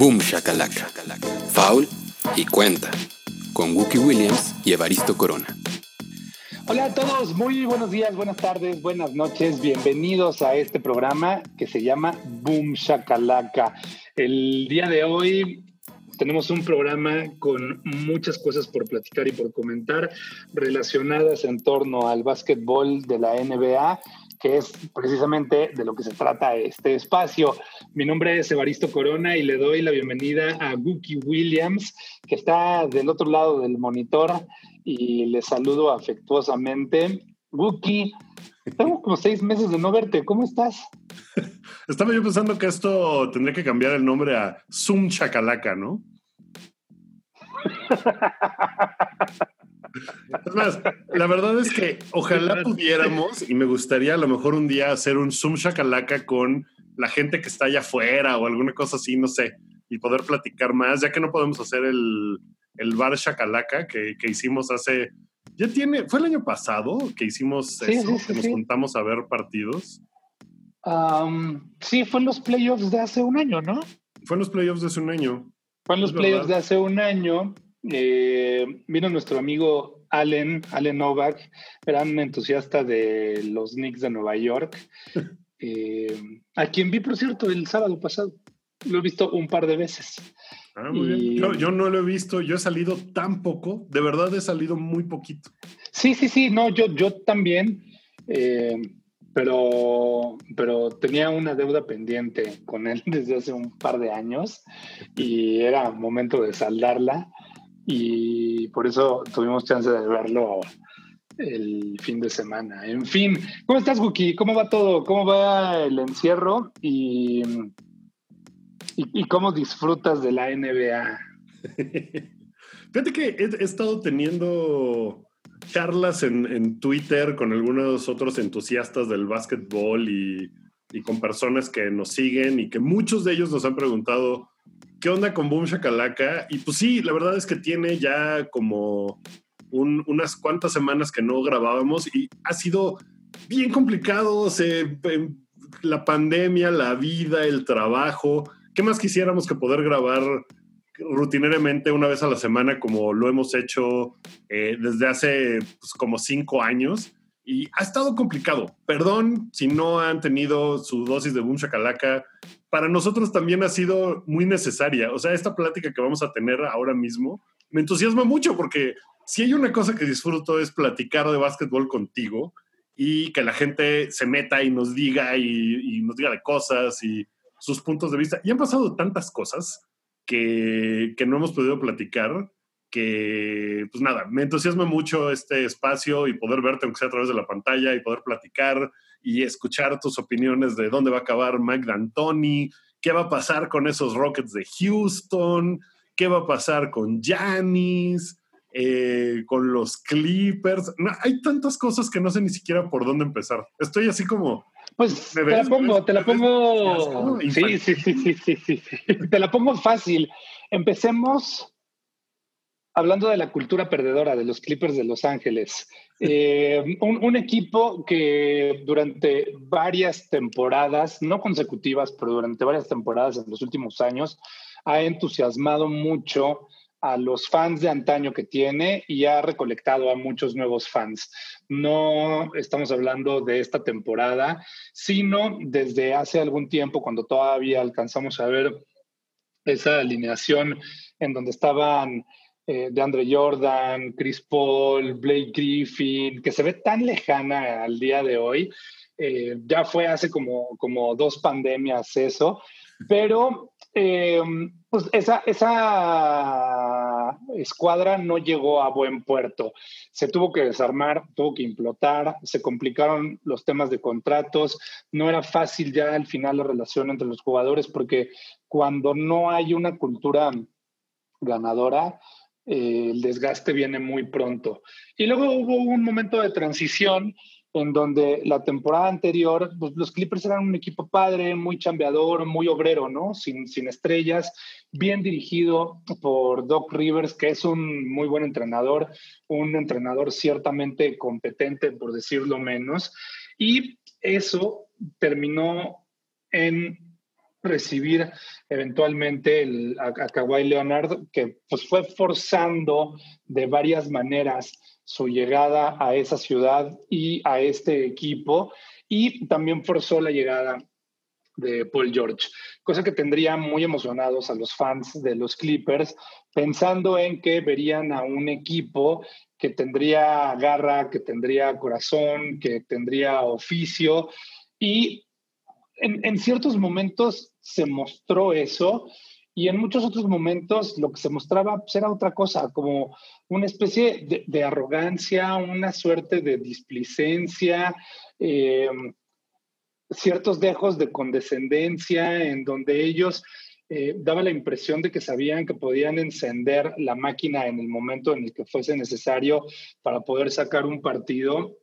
Boom Shakalaka, Foul y Cuenta, con Wookie Williams y Evaristo Corona. Hola a todos, muy buenos días, buenas tardes, buenas noches, bienvenidos a este programa que se llama Boom Shakalaka. El día de hoy tenemos un programa con muchas cosas por platicar y por comentar relacionadas en torno al básquetbol de la NBA que es precisamente de lo que se trata este espacio. Mi nombre es Evaristo Corona y le doy la bienvenida a Wookie Williams, que está del otro lado del monitor y le saludo afectuosamente. Wookie, tengo como seis meses de no verte, ¿cómo estás? Estaba yo pensando que esto tendría que cambiar el nombre a Zoom Chacalaca, ¿no? Es más, la verdad es que ojalá pudiéramos, y me gustaría a lo mejor un día hacer un Zoom Shakalaka con la gente que está allá afuera o alguna cosa así, no sé, y poder platicar más, ya que no podemos hacer el, el bar Shakalaka que, que, hicimos hace. Ya tiene. ¿Fue el año pasado que hicimos eso? que nos juntamos a ver partidos. sí, fue en los playoffs de hace un año, ¿no? Fue en los playoffs de hace un año. Fue en los playoffs de hace un año eh, vino nuestro amigo Allen, Allen Novak, gran entusiasta de los Knicks de Nueva York, eh, a quien vi, por cierto, el sábado pasado. Lo he visto un par de veces. Ah, muy bien. Yo, no lo he visto, yo he salido tan poco, de verdad he salido muy poquito. Sí, sí, sí, no, yo, yo también, eh, pero, pero tenía una deuda pendiente con él desde hace un par de años y era momento de saldarla y por eso tuvimos chance de verlo el fin de semana. En fin, ¿cómo estás, Guki? ¿Cómo va todo? ¿Cómo va el encierro? Y, y, cómo disfrutas de la NBA? Fíjate que he, estado teniendo charlas en, en, Twitter con algunos otros entusiastas del básquetbol y, y con personas que nos siguen y que muchos de ellos nos han preguntado ¿Qué onda con Boom Shakalaka? Y pues sí, la verdad es que tiene ya como unas cuantas semanas que no grabábamos y ha sido bien complicado. Se, la pandemia, la vida, el trabajo. ¿Qué más quisiéramos que poder grabar rutinariamente una vez a la semana como lo hemos hecho eh, desde hace pues, como cinco años? Y ha estado complicado. Perdón si no han tenido su dosis de Boom Shakalaka para nosotros también ha sido muy necesaria. O sea, esta plática que vamos a tener ahora mismo me entusiasma mucho porque si hay una cosa que disfruto es platicar de básquetbol contigo y que la gente se meta y nos diga y, nos diga de cosas y sus puntos de vista. Y han pasado tantas cosas que, que no hemos podido platicar que, pues nada, me entusiasma mucho este espacio y poder verte, aunque sea a través de la pantalla, y poder platicar y escuchar tus opiniones de dónde va a acabar Mike D'Antoni, qué va a pasar con esos Rockets de Houston, qué va a pasar con Giannis, eh, con los Clippers. hay tantas cosas que no sé ni siquiera por dónde empezar. Estoy así como... Pues te la pongo, te la pongo... Sí, sí, sí, sí, sí, sí. Te la pongo fácil. Empecemos hablando de la cultura perdedora de los Clippers de Los Ángeles, eh, un, equipo que durante varias temporadas, no consecutivas, pero durante varias temporadas en los últimos años, ha entusiasmado mucho a los fans de antaño que tiene y ha recolectado a muchos nuevos fans. No estamos hablando de esta temporada, sino desde hace algún tiempo, cuando todavía alcanzamos a ver esa alineación en donde estaban eh, de Andre Jordan, Chris Paul, Blake Griffin, que se ve tan lejana al día de hoy. Eh, ya fue hace como, como dos pandemias eso, pero eh, pues esa, esa escuadra no llegó a buen puerto. Se tuvo que desarmar, tuvo que implotar, se complicaron los temas de contratos, no era fácil ya al final la relación entre los jugadores porque cuando no hay una cultura ganadora, eh, el desgaste viene muy pronto. Y luego hubo un momento de transición en donde la temporada anterior, pues, los Clippers eran un equipo padre, muy chambeador, muy obrero, ¿no? Sin, sin estrellas, bien dirigido por Doc Rivers, que es un muy buen entrenador, un entrenador ciertamente competente, por decirlo menos. Y eso terminó en recibir eventualmente a, Kawhi Leonard, que pues fue forzando de varias maneras su llegada a esa ciudad y a este equipo, y también forzó la llegada de Paul George, cosa que tendría muy emocionados a los fans de los Clippers, pensando en que verían a un equipo que tendría garra, que tendría corazón, que tendría oficio y en, ciertos momentos se mostró eso y en muchos otros momentos lo que se mostraba pues, era otra cosa, como una especie de, arrogancia, una suerte de displicencia, eh, ciertos dejos de condescendencia en donde ellos eh, daba la impresión de que sabían que podían encender la máquina en el momento en el que fuese necesario para poder sacar un partido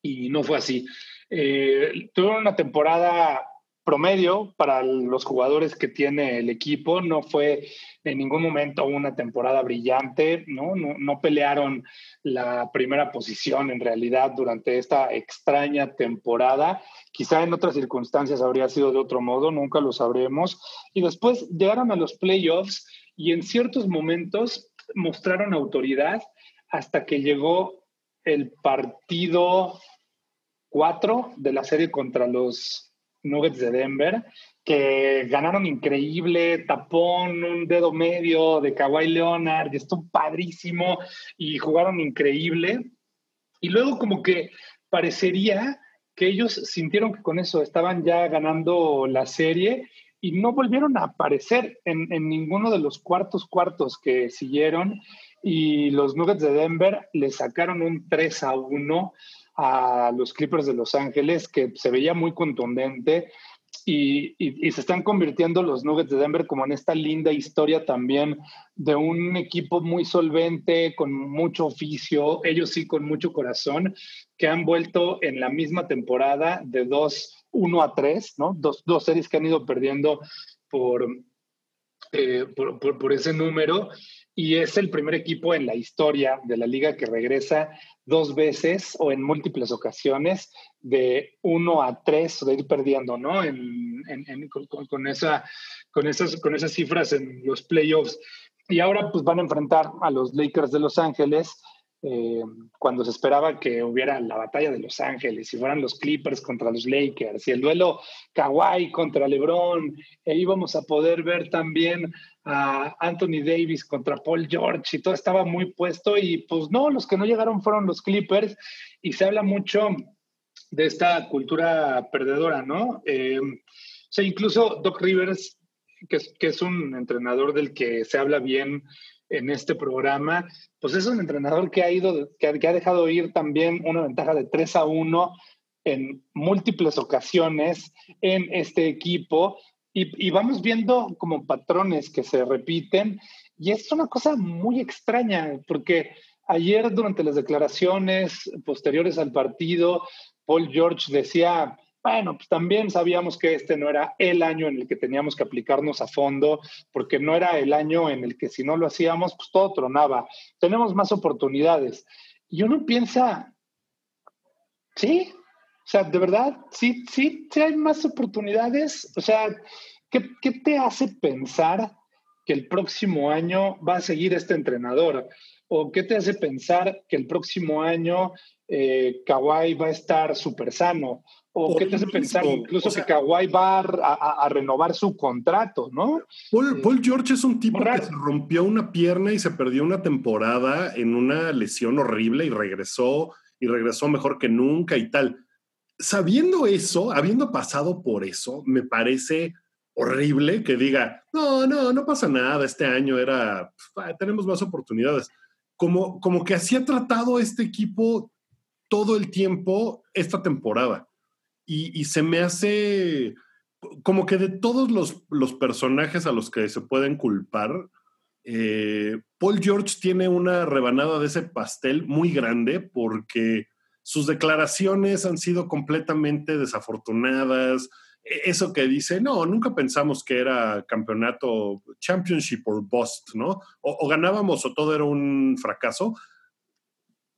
y no fue así. Eh, una temporada promedio para los jugadores que tiene el equipo. No fue en ningún momento una temporada brillante, ¿no? No, pelearon la primera posición en realidad durante esta extraña temporada. Quizá en otras circunstancias habría sido de otro modo, nunca lo sabremos. Y después llegaron a los playoffs y en ciertos momentos mostraron autoridad hasta que llegó el partido 4 de la serie contra los Nuggets de Denver, que ganaron increíble, tapón, un dedo medio de Kawhi Leonard, y estuvo padrísimo y jugaron increíble. Y luego como que parecería que ellos sintieron que con eso estaban ya ganando la serie y no volvieron a aparecer en, en ninguno de los cuartos cuartos que siguieron y los Nuggets de Denver le sacaron un 3 a 1 a los Clippers de Los Ángeles, que se veía muy contundente. Y, se están convirtiendo los Nuggets de Denver como en esta linda historia también de un equipo muy solvente, con mucho oficio, ellos sí con mucho corazón, que han vuelto en la misma temporada de 2, 1 a 3, ¿no? Dos, dos series que han ido perdiendo por, eh, por, por, ese número y es el primer equipo en la historia de la liga que regresa dos veces o en múltiples ocasiones de uno a tres de ir perdiendo, ¿no? En, con, esa, con, esas, con esas cifras en los playoffs. Y ahora pues van a enfrentar a los Lakers de Los Ángeles eh, cuando se esperaba que hubiera la batalla de Los Ángeles y fueran los Clippers contra los Lakers y el duelo Kawhi contra LeBron, e íbamos a poder ver también a Anthony Davis contra Paul George y todo estaba muy puesto y pues no, los que no llegaron fueron los Clippers y se habla mucho de esta cultura perdedora, ¿no? Eh, o sea, incluso Doc Rivers, que que es un entrenador del que se habla bien en este programa, pues es un entrenador que ha ido, que ha, dejado ir también una ventaja de 3 a 1 en múltiples ocasiones en este equipo. Y, vamos viendo como patrones que se repiten. Y es una cosa muy extraña porque ayer durante las declaraciones posteriores al partido, Paul George decía, bueno, pues también sabíamos que este no era el año en el que teníamos que aplicarnos a fondo, porque no era el año en el que si no lo hacíamos, pues todo tronaba. Tenemos más oportunidades. Y uno piensa, sí, o sea, de verdad, sí, sí, sí hay más oportunidades. O sea, ¿qué, qué te hace pensar que el próximo año va a seguir este entrenador? ¿O qué te hace pensar que el próximo año eh, Kawhi va a estar súper sano? ¿O qué te hace pensar incluso que Kawhi va a, renovar su contrato, no? Paul, George es un tipo que se rompió una pierna y se perdió una temporada en una lesión horrible y regresó y regresó mejor que nunca y tal. Sabiendo eso, habiendo pasado por eso, me parece horrible que diga, no, no, no pasa nada, este año era, tenemos más oportunidades. Como, como que así ha tratado este equipo todo el tiempo esta temporada y, se me hace como que de todos los, los, personajes a los que se pueden culpar, eh, Paul George tiene una rebanada de ese pastel muy grande porque sus declaraciones han sido completamente desafortunadas. E, eso que dice, no, nunca pensamos que era campeonato, championship or bust, ¿no? O, o ganábamos o todo era un fracaso.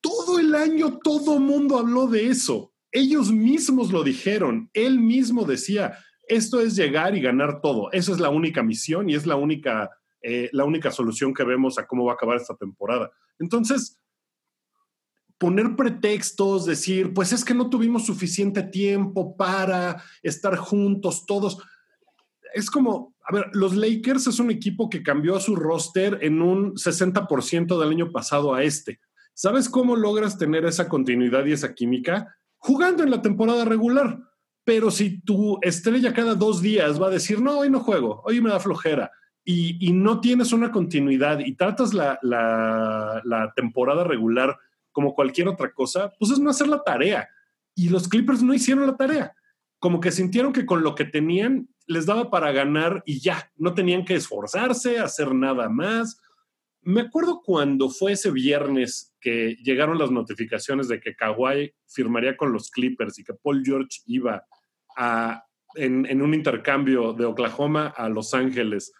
Todo el año todo mundo habló de eso ellos mismos lo dijeron, él mismo decía, esto es llegar y ganar todo. Esa es la única misión y es la única, eh, la única solución que vemos a cómo va a acabar esta temporada. Entonces, poner pretextos, decir, pues es que no tuvimos suficiente tiempo para estar juntos todos. Es como, a ver, los Lakers es un equipo que cambió su roster en un 60% del año pasado a este. ¿Sabes cómo logras tener esa continuidad y esa química? Jugando en la temporada regular. Pero si tu estrella cada dos días va a decir, no, hoy no juego, hoy me da flojera, y, no tienes una continuidad y tratas la, la temporada regular como cualquier otra cosa, pues es no hacer la tarea. Y los Clippers no hicieron la tarea. Como que sintieron que con lo que tenían les daba para ganar y ya, no tenían que esforzarse, hacer nada más. Me acuerdo cuando fue ese viernes que llegaron las notificaciones de que Kawhi firmaría con los Clippers y que Paul George iba a, en, un intercambio de Oklahoma a Los Ángeles.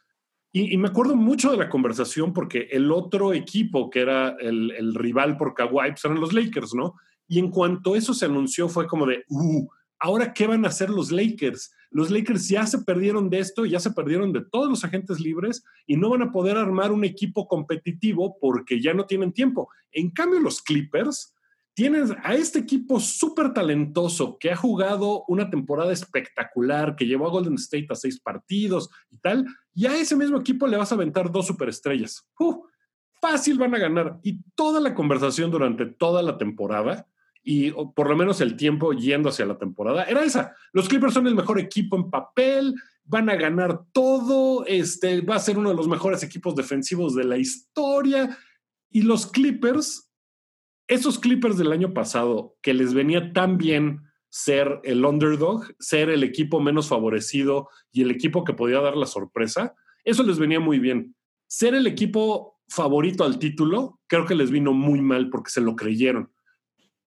Y, me acuerdo mucho de la conversación porque el otro equipo que era el, rival por Kawhi pues eran los Lakers, ¿no? Y en cuanto eso se anunció fue como de, uh, ahora qué van a hacer los Lakers? Los Lakers ya se perdieron de esto, ya se perdieron de todos los agentes libres y no van a poder armar un equipo competitivo porque ya no tienen tiempo. En cambio, los Clippers tienen a este equipo súper talentoso que ha jugado una temporada espectacular, que llevó a Golden State a seis partidos y tal, y a ese mismo equipo le vas a aventar dos superestrellas. Uh, fácil van a ganar. Y toda la conversación durante toda la temporada, y por lo menos el tiempo yendo hacia la temporada, era esa. Los Clippers son el mejor equipo en papel, van a ganar todo, este, va a ser uno de los mejores equipos defensivos de la historia. Y los Clippers esos Clippers del año pasado, que les venía tan bien ser el underdog, ser el equipo menos favorecido y el equipo que podía dar la sorpresa, eso les venía muy bien. Ser el equipo favorito al título, creo que les vino muy mal porque se lo creyeron.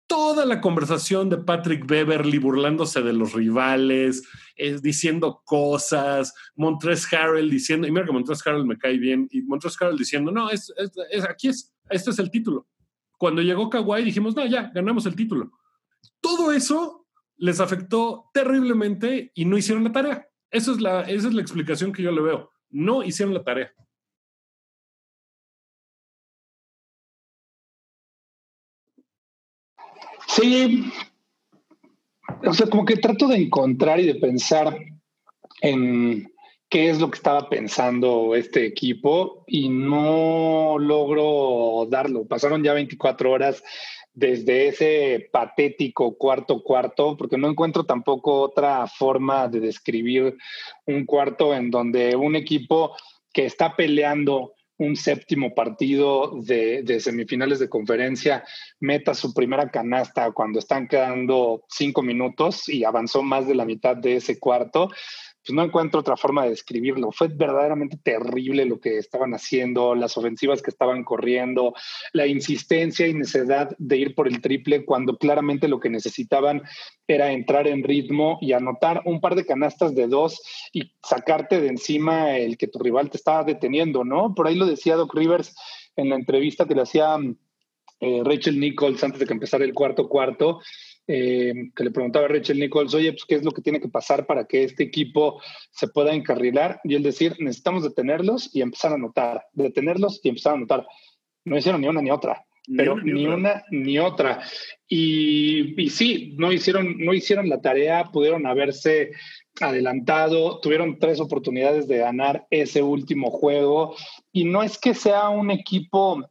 Toda la conversación de Patrick Beverly burlándose de los rivales, eh, diciendo cosas, Montres Harrell diciendo, y mira que Montres Harrell me cae bien, y Montres Harrell diciendo, no, es, aquí es, este es el título. Cuando llegó Kawhi dijimos, no, ya, ganamos el título. Todo eso les afectó terriblemente y no hicieron la tarea. Eso es la, esa es la explicación que yo le veo. No hicieron la tarea. Sí, o sea, como que trato de encontrar y de pensar en qué es lo que estaba pensando este equipo y no logro darlo. Pasaron ya 24 horas desde ese patético cuarto cuarto, porque no encuentro tampoco otra forma de describir un cuarto en donde un equipo que está peleando un séptimo partido de, de, semifinales de conferencia meta su primera canasta cuando están quedando cinco minutos y avanzó más de la mitad de ese cuarto pues no encuentro otra forma de describirlo. Fue verdaderamente terrible lo que estaban haciendo, las ofensivas que estaban corriendo, la insistencia y necesidad de ir por el triple cuando claramente lo que necesitaban era entrar en ritmo y anotar un par de canastas de dos y sacarte de encima el que tu rival te estaba deteniendo, ¿no? Por ahí lo decía Doc Rivers en la entrevista que le hacía eh, Rachel Nichols antes de que empezara el cuarto cuarto eh, que le preguntaba a Rachel Nichols, oye, pues, ¿qué es lo que tiene que pasar para que este equipo se pueda encarrilar? Y él decir, necesitamos detenerlos y empezar a anotar, detenerlos y empezar a anotar. No hicieron ni una ni otra, pero ni, una ni otra. Y, y, sí, no hicieron, no hicieron la tarea, pudieron haberse adelantado, tuvieron tres oportunidades de ganar ese último juego. Y no es que sea un equipo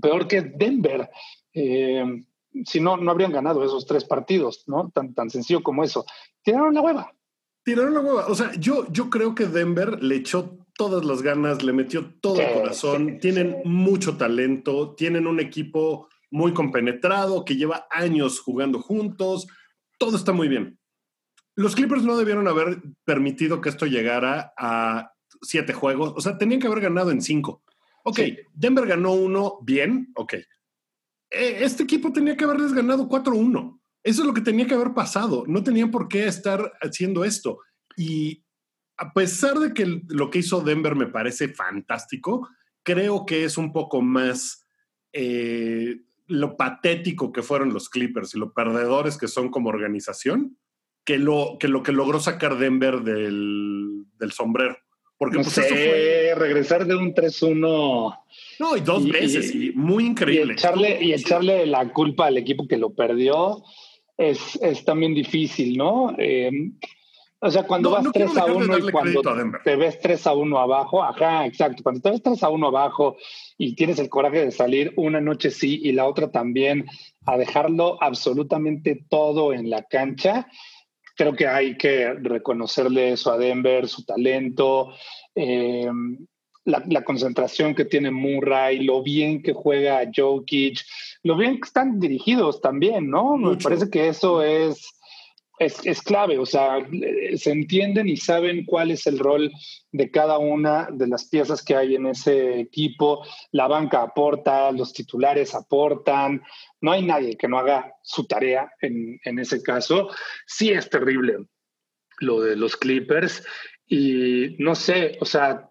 peor que Denver. Eh, si no, no habrían ganado esos tres partidos, ¿no? Tan, tan sencillo como eso. Tiraron la hueva. Tiraron la hueva. O sea, yo, yo creo que Denver le echó todas las ganas, le metió todo el corazón. tienen mucho talento, tienen un equipo muy compenetrado que lleva años jugando juntos. Todo está muy bien. Los Clippers no debieron haber permitido que esto llegara a siete juegos. O sea, tenían que haber ganado en cinco. Ok, Denver ganó uno bien, ok. Eh, este equipo tenía que haberles ganado 4-1. Eso es lo que tenía que haber pasado. No tenían por qué estar haciendo esto. Y a pesar de que lo que hizo Denver me parece fantástico, creo que es un poco más eh, lo patético que fueron los Clippers y lo perdedores que son como organización que lo que, lo que logró sacar Denver del sombrero. Porque no pues, sé, eso fue. regresar de un 3-1 No, y dos Y- veces, y- y muy y increíble. echarle, y echarle la culpa al equipo que lo perdió es, es también difícil, ¿no? Eh, o sea, cuando No, vas no quiero 3 a dejar de 1 y cuando te ves 3 a 1 abajo, ajá, exacto. Cuando te ves 3 a 1 abajo y tienes el coraje de salir una noche sí y la otra también a dejarlo absolutamente todo en la cancha, creo que hay que reconocerle eso a Denver, su talento, eh, la, la concentración que tiene Murray, lo bien que juega Jokic, lo bien que están dirigidos también, ¿no? Me parece que eso es, es, es clave, o sea, eh, se entienden y saben cuál es el rol de cada una de las piezas que hay en ese equipo. La banca aporta, los titulares aportan, no hay nadie que no haga su tarea en, en ese caso. Sí es terrible lo de los Clippers y no sé, o sea,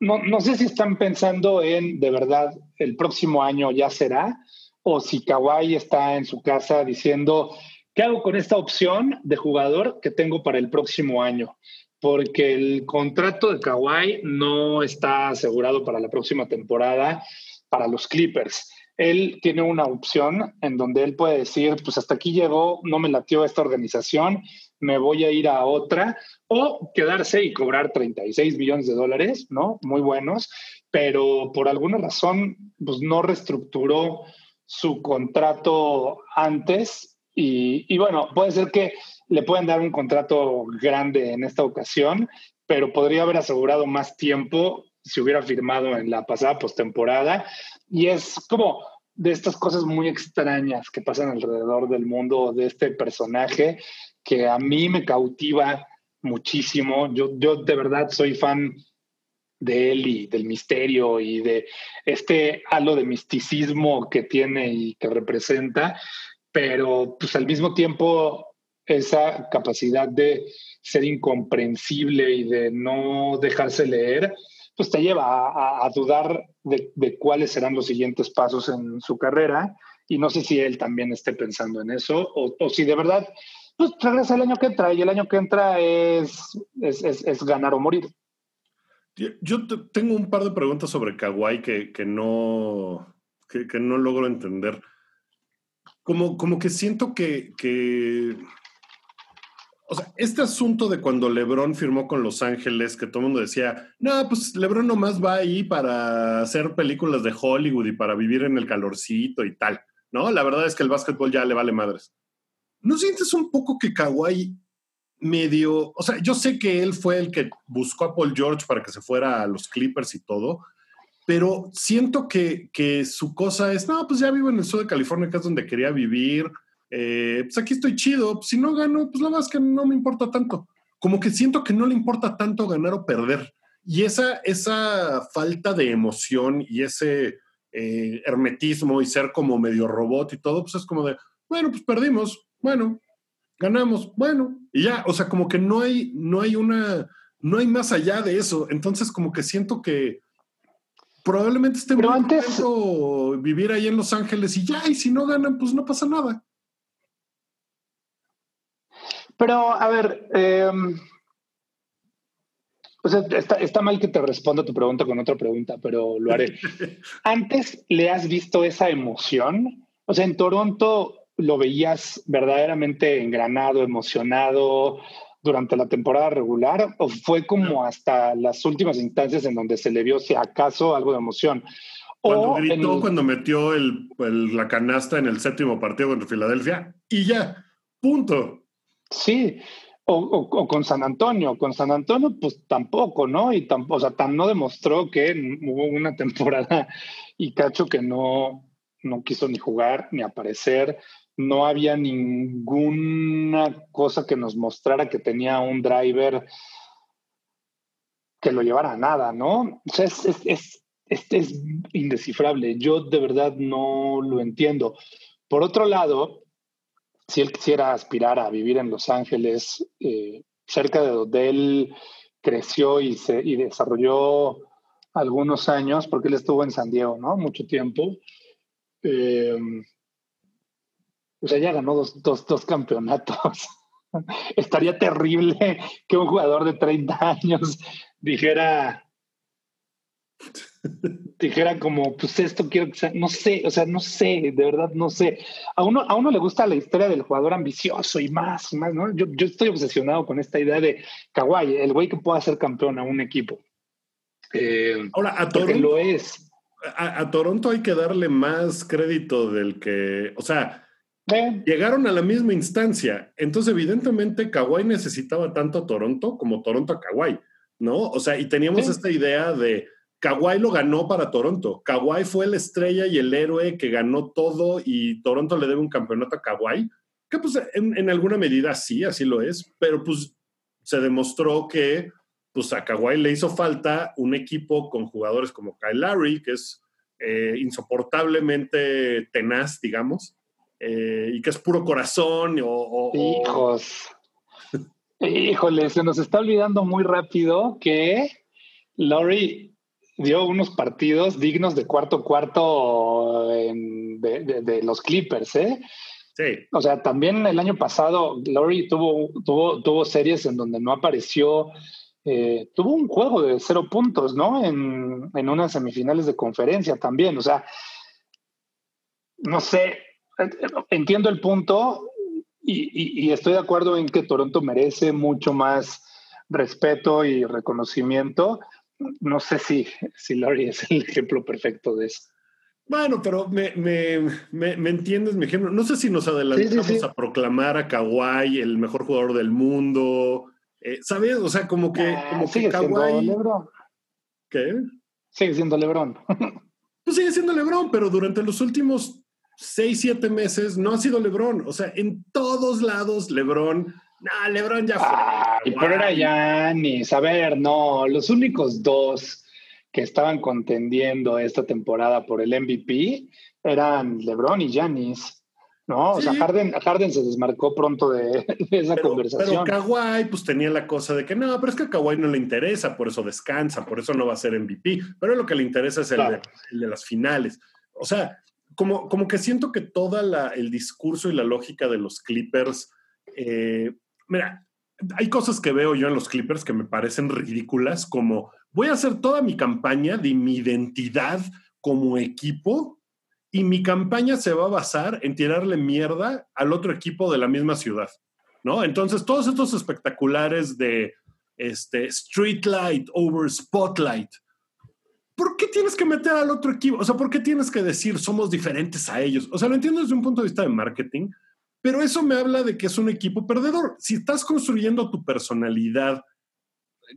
no, no sé si están pensando en de verdad el próximo año ya será o si Kawhi está en su casa diciendo, ¿qué hago con esta opción de jugador que tengo para el próximo año? Porque el contrato de Kawhi no está asegurado para la próxima temporada para los Clippers. Él tiene una opción en donde él puede decir, pues hasta aquí llegó, no me latió esta organización, me voy a ir a otra, o quedarse y cobrar 36 millones de dólares, ¿no? Muy buenos, pero por alguna razón, pues no reestructuró su contrato antes y, y bueno, puede ser que le pueden dar un contrato grande en esta ocasión, pero podría haber asegurado más tiempo si hubiera firmado en la pasada postemporada. Y es como de estas cosas muy extrañas que pasan alrededor del mundo de este personaje que a mí me cautiva muchísimo. Yo, yo de verdad soy fan de él y del misterio y de este halo de misticismo que tiene y que representa, pero pues al mismo tiempo esa capacidad de ser incomprensible y de no dejarse leer, pues te lleva a, a dudar de, de, cuáles serán los siguientes pasos en su carrera. Y no sé si él también esté pensando en eso o, o si de verdad, pues regresa el año que entra y el año que entra es, es, es, es ganar o morir. Yo tengo un par de preguntas sobre Kawhi que, que no, que, que, no logro entender. Como, como que siento que, que o sea, este asunto de cuando LeBron firmó con Los Ángeles, que todo el mundo decía, no, pues LeBron nomás va ahí para hacer películas de Hollywood y para vivir en el calorcito y tal, ¿no? La verdad es que el básquetbol ya le vale madres. ¿No sientes un poco que Kawhi medio, o sea, yo sé que él fue el que buscó a Paul George para que se fuera a los Clippers y todo, pero siento que, que su cosa es, no, pues ya vivo en el sur de California, que es donde quería vivir, eh, pues aquí estoy chido, pues si no gano, pues la verdad es que no me importa tanto. Como que siento que no le importa tanto ganar o perder. Y esa, esa falta de emoción y ese eh, hermetismo y ser como medio robot y todo, pues es como de, bueno, pues perdimos, bueno, ganamos, bueno, y ya, o sea, como que no hay, no hay una, no hay más allá de eso. Entonces, como que siento que probablemente esté muy antes- contento vivir ahí en Los Ángeles y ya, y si no ganan, pues no pasa nada. Pero, a ver, eh, o sea, está, está mal que te responda tu pregunta con otra pregunta, pero lo haré. ¿Antes le has visto esa emoción? O sea, en Toronto lo veías verdaderamente engranado, emocionado durante la temporada regular, o fue como hasta las últimas instancias en donde se le vio, si acaso, algo de emoción. Cuando O gritó, el- cuando metió el, el- la canasta en el séptimo partido contra Filadelfia, y ya, punto. Sí, o, o- o con San Antonio. Con San Antonio, pues tampoco, ¿no? Y tampoco, o sea, tan no demostró que hubo una temporada y cacho que no, no quiso ni jugar ni aparecer. No había ninguna cosa que nos mostrara que tenía un driver que lo llevara a nada, ¿no? O sea, es, es, es, es- es indescifrable. Yo de verdad no lo entiendo. Por otro lado, si él quisiera aspirar a vivir en Los Ángeles, eh, cerca de donde él creció y, se, y desarrolló algunos años, porque él estuvo en San Diego, ¿no? Mucho tiempo. Eh, O sea, ya ganó dos, dos, dos campeonatos. Estaría terrible que un jugador de 30 años dijera, dijera como, pues esto quiero que sea, no sé, o sea, no sé, de verdad no sé. A uno, a uno le gusta la historia del jugador ambicioso y más, y más, ¿no? Yo, yo estoy obsesionado con esta idea de Kawhi, el güey que pueda ser campeón a un equipo. Eh, Ahora, a Toronto lo es. A, Toronto hay que darle más crédito del que, o sea, llegaron a la misma instancia. Entonces, evidentemente, Kawhi necesitaba tanto a Toronto como Toronto a Kawhi, ¿no? O sea, y teníamos esta idea de Kawhi lo ganó para Toronto. Kawhi fue la estrella y el héroe que ganó todo y Toronto le debe un campeonato a Kawhi. Que pues en, en alguna medida sí, así lo es, pero pues se demostró que pues a Kawhi le hizo falta un equipo con jugadores como Kyle Larry, que es eh, insoportablemente tenaz, digamos, eh, y que es puro corazón. O, Hijos. Híjole, se nos está olvidando muy rápido que Laurie dio unos partidos dignos de cuarto cuarto de, de, los Clippers, ¿eh? Sí. O sea, también el año pasado Laurie tuvo, tuvo, tuvo series en donde no apareció eh, tuvo un juego de cero puntos, ¿no? En, en unas semifinales de conferencia también. O sea, no sé, entiendo el punto y, estoy de acuerdo en que Toronto merece mucho más respeto y reconocimiento. No sé si, si Larry es el ejemplo perfecto de eso. Bueno, pero me, me, me, entiendes mi ejemplo. No sé si nos adelantamos a proclamar a Kawhi el mejor jugador del mundo, eh, ¿Sabes? O sea, como que, ah, como sigue siendo Lebron. ¿Qué? Sigue siendo Lebron. pues sigue siendo Lebron, pero durante los últimos seis, siete meses no ha sido Lebron. O sea, en todos lados Lebron. Nah, Lebron ya fue. pero era Yanis. A ver, no, los únicos dos que estaban contendiendo esta temporada por el MVP eran LeBron y Yanis. ¿no? O sea, Harden, se desmarcó pronto de, esa conversación. Pero Kawhi pues tenía la cosa de que no, pero es que a Kawhi no le interesa, por eso descansa, por eso no va a ser MVP, pero lo que le interesa es el, de, las finales. O sea, como, como que siento que todo el discurso y la lógica de los Clippers, eh, mira, hay cosas que veo yo en los Clippers que me parecen ridículas, como voy a hacer toda mi campaña de mi identidad como equipo y mi campaña se va a basar en tirarle mierda al otro equipo de la misma ciudad, ¿no? Entonces, todos estos espectaculares de este, Street Light over Spotlight, ¿por qué tienes que meter al otro equipo? O sea, ¿por qué tienes que decir somos diferentes a ellos? O sea, lo entiendo desde un punto de vista de marketing, pero eso me habla de que es un equipo perdedor. Si estás construyendo tu personalidad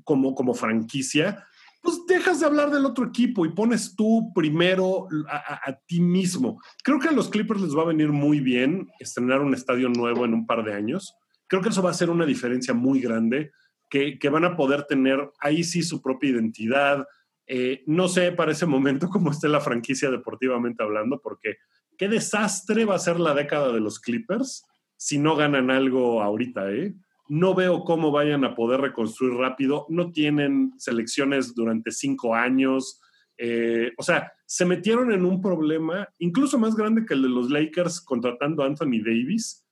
como, como franquicia, pues dejas de hablar del otro equipo y pones tú primero a, ti mismo. Creo que a los Clippers les va a venir muy bien estrenar un estadio nuevo en un par de años. Creo que eso va a ser una diferencia muy grande, que, van a poder tener ahí sí su propia identidad. Eh, no sé para ese momento cómo esté la franquicia deportivamente hablando, porque qué desastre va a ser la década de los Clippers si no ganan algo ahorita, ¿eh? No veo cómo vayan a poder reconstruir rápido. No tienen selecciones durante cinco años. Eh, o sea, se metieron en un problema incluso más grande que el de los Lakers contratando a Anthony Davis,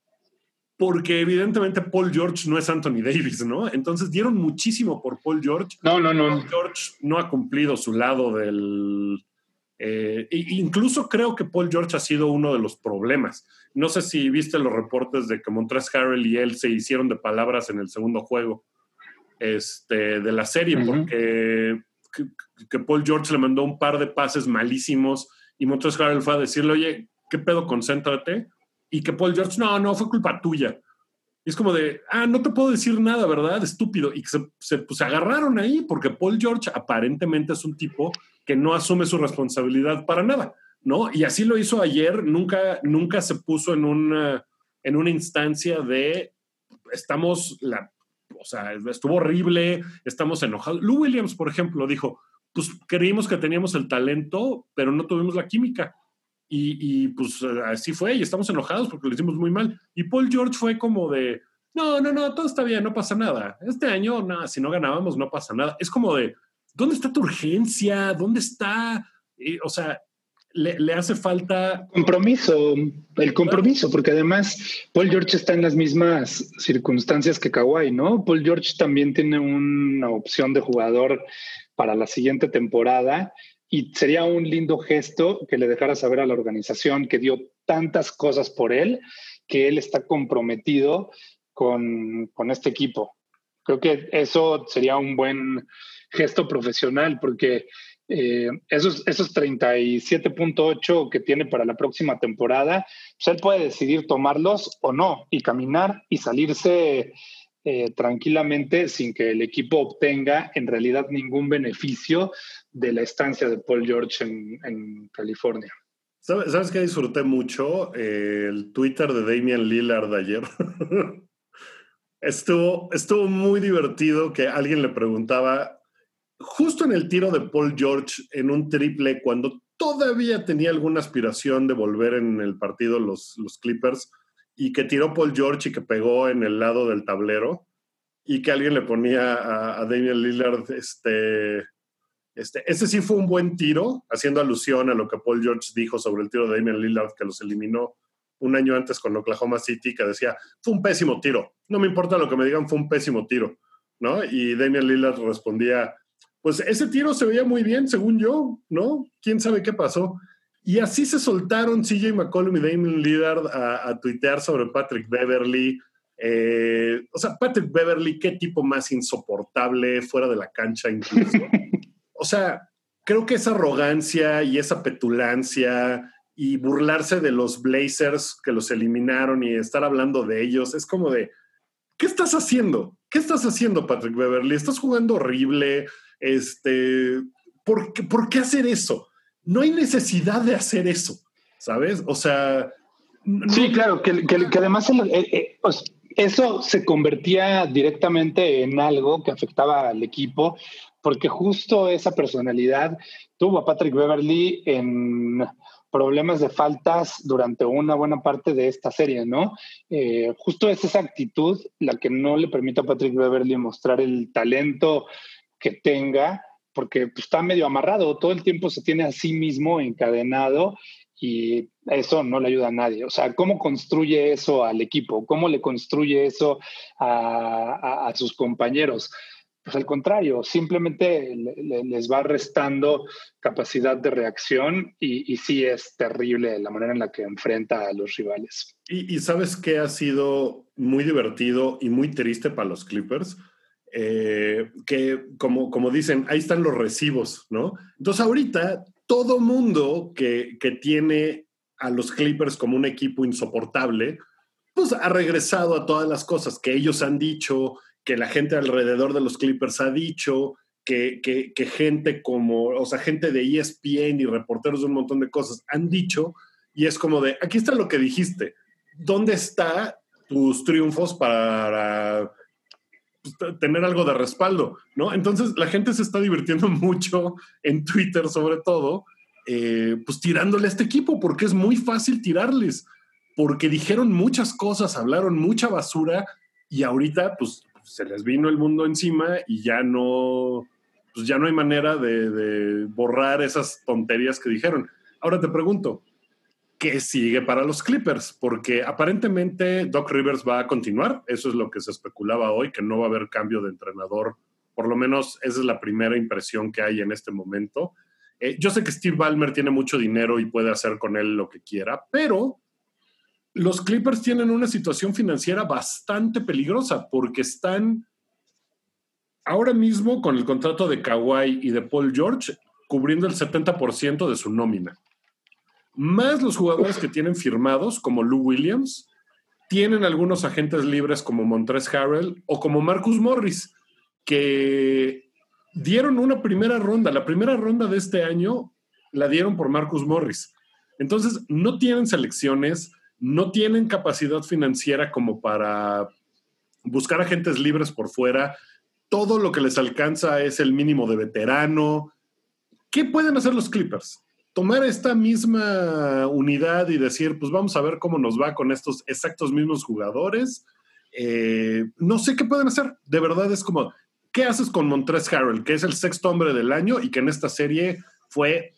porque evidentemente Paul George no es Anthony Davis, ¿no? Entonces dieron muchísimo por Paul George. No, no, no. Paul George no ha cumplido su lado del, eh, incluso creo que Paul George ha sido uno de los problemas. No sé si viste los reportes de que Montrezl Harrell y él se hicieron de palabras en el segundo juego este, de la serie, porque que, Paul George le mandó un par de pases malísimos y Montrezl Harrell fue a decirle, oye, ¿qué pedo? Concéntrate. Y que Paul George, no, no, fue culpa tuya. Y es como de, ah, no te puedo decir nada, ¿verdad? Estúpido. Y se, se, pues, agarraron ahí porque Paul George aparentemente es un tipo que no asume su responsabilidad para nada, ¿no? Y así lo hizo ayer, nunca, nunca se puso en una, en una instancia de estamos, la, o sea, estuvo horrible, estamos enojados. Lou Williams, por ejemplo, dijo, pues creímos que teníamos el talento, pero no tuvimos la química. Y, pues así fue, y estamos enojados porque lo hicimos muy mal. Y Paul George fue como de, no, no, no, todo está bien, no pasa nada. Este año, nada, si no ganábamos, no pasa nada. Es como de, ¿dónde está tu urgencia? ¿Dónde está? o sea, le, hace falta... Compromiso, el compromiso, porque además Paul George está en las mismas circunstancias que Kawhi, ¿no? Paul George también tiene una opción de jugador para la siguiente temporada y sería un lindo gesto que le dejara saber a la organización que dio tantas cosas por él, que él está comprometido con, con este equipo. Creo que eso sería un buen gesto profesional porque eh, esos, esos 37.8 que tiene para la próxima temporada, pues él puede decidir tomarlos o no y caminar y salirse eh, tranquilamente sin que el equipo obtenga en realidad ningún beneficio de la estancia de Paul George en, California. ¿Sabes, ¿Sabes qué disfruté mucho? Eh, el Twitter de Damian Lillard ayer. estuvo, estuvo muy divertido que alguien le preguntaba justo en el tiro de Paul George en un triple, cuando todavía tenía alguna aspiración de volver en el partido los, los Clippers, y que tiró Paul George y que pegó en el lado del tablero, y que alguien le ponía a, a Damian Lillard, este, este, ese sí fue un buen tiro, haciendo alusión a lo que Paul George dijo sobre el tiro de Damian Lillard, que los eliminó un año antes con Oklahoma City, que decía, fue un pésimo tiro, no me importa lo que me digan, fue un pésimo tiro, ¿no? Y Damian Lillard respondía, pues ese tiro se veía muy bien, según yo, ¿no? ¿Quién sabe qué pasó? Y así se soltaron CJ McCollum y Damon Lillard a, tuitear sobre Patrick Beverly. Eh, o sea, Patrick Beverly, qué tipo más insoportable fuera de la cancha incluso. o sea, creo que esa arrogancia y esa petulancia y burlarse de los Blazers que los eliminaron y estar hablando de ellos, es como de, ¿qué estás haciendo? ¿Qué estás haciendo, Patrick Beverly? Estás jugando horrible, este, ¿por qué, ¿por qué hacer eso? No hay necesidad de hacer eso, ¿sabes? O sea... Sí, claro, que, además eh, eh, pues, eso se convertía directamente en algo que afectaba al equipo, porque justo esa personalidad tuvo a Patrick Beverly en problemas de faltas durante una buena parte de esta serie, ¿no? Eh, justo es esa actitud la que no le permite a Patrick Beverly mostrar el talento que tenga, porque pues, está medio amarrado, todo el tiempo se tiene a sí mismo encadenado y eso no le ayuda a nadie. O sea, ¿cómo construye eso al equipo? ¿Cómo le construye eso a, sus compañeros? Pues al contrario, simplemente les va restando capacidad de reacción y, sí es terrible la manera en la que enfrenta a los rivales. Y, y sabes que ha sido muy divertido y muy triste para los Clippers eh, que como, como dicen, ahí están los recibos, ¿no? Entonces ahorita todo mundo que, que tiene a los Clippers como un equipo insoportable, pues ha regresado a todas las cosas que ellos han dicho, que la gente alrededor de los Clippers ha dicho, que, que, que, gente como, o sea, gente de ESPN y reporteros de un montón de cosas han dicho, y es como de, aquí está lo que dijiste, ¿dónde está tus triunfos para pues, tener algo de respaldo, ¿no? Entonces la gente se está divirtiendo mucho en Twitter sobre todo, eh, pues tirándole a este equipo, porque es muy fácil tirarles, porque dijeron muchas cosas, hablaron mucha basura y ahorita pues se les vino el mundo encima y ya no, pues ya no hay manera de, de borrar esas tonterías que dijeron. Ahora te pregunto, ¿qué sigue para los Clippers? Porque aparentemente Doc Rivers va a continuar, eso es lo que se especulaba hoy, que no va a haber cambio de entrenador, por lo menos esa es la primera impresión que hay en este momento. Eh, yo sé que Steve Ballmer tiene mucho dinero y puede hacer con él lo que quiera, pero los Clippers tienen una situación financiera bastante peligrosa porque están ahora mismo con el contrato de Kawhi y de Paul George cubriendo el 70% de su nómina más los jugadores que tienen firmados, como Lou Williams, tienen algunos agentes libres como Montres Harrell o como Marcus Morris, que dieron una primera ronda. La primera ronda de este año la dieron por Marcus Morris. Entonces, no tienen selecciones, no tienen capacidad financiera como para buscar agentes libres por fuera. Todo lo que les alcanza es el mínimo de veterano. ¿Qué pueden hacer los Clippers? Tomar esta misma unidad y decir, pues vamos a ver cómo nos va con estos exactos mismos jugadores. Eh, no sé qué pueden hacer. De verdad es como, ¿qué haces con Montres Harrell, que es el sexto hombre del año y que en esta serie fue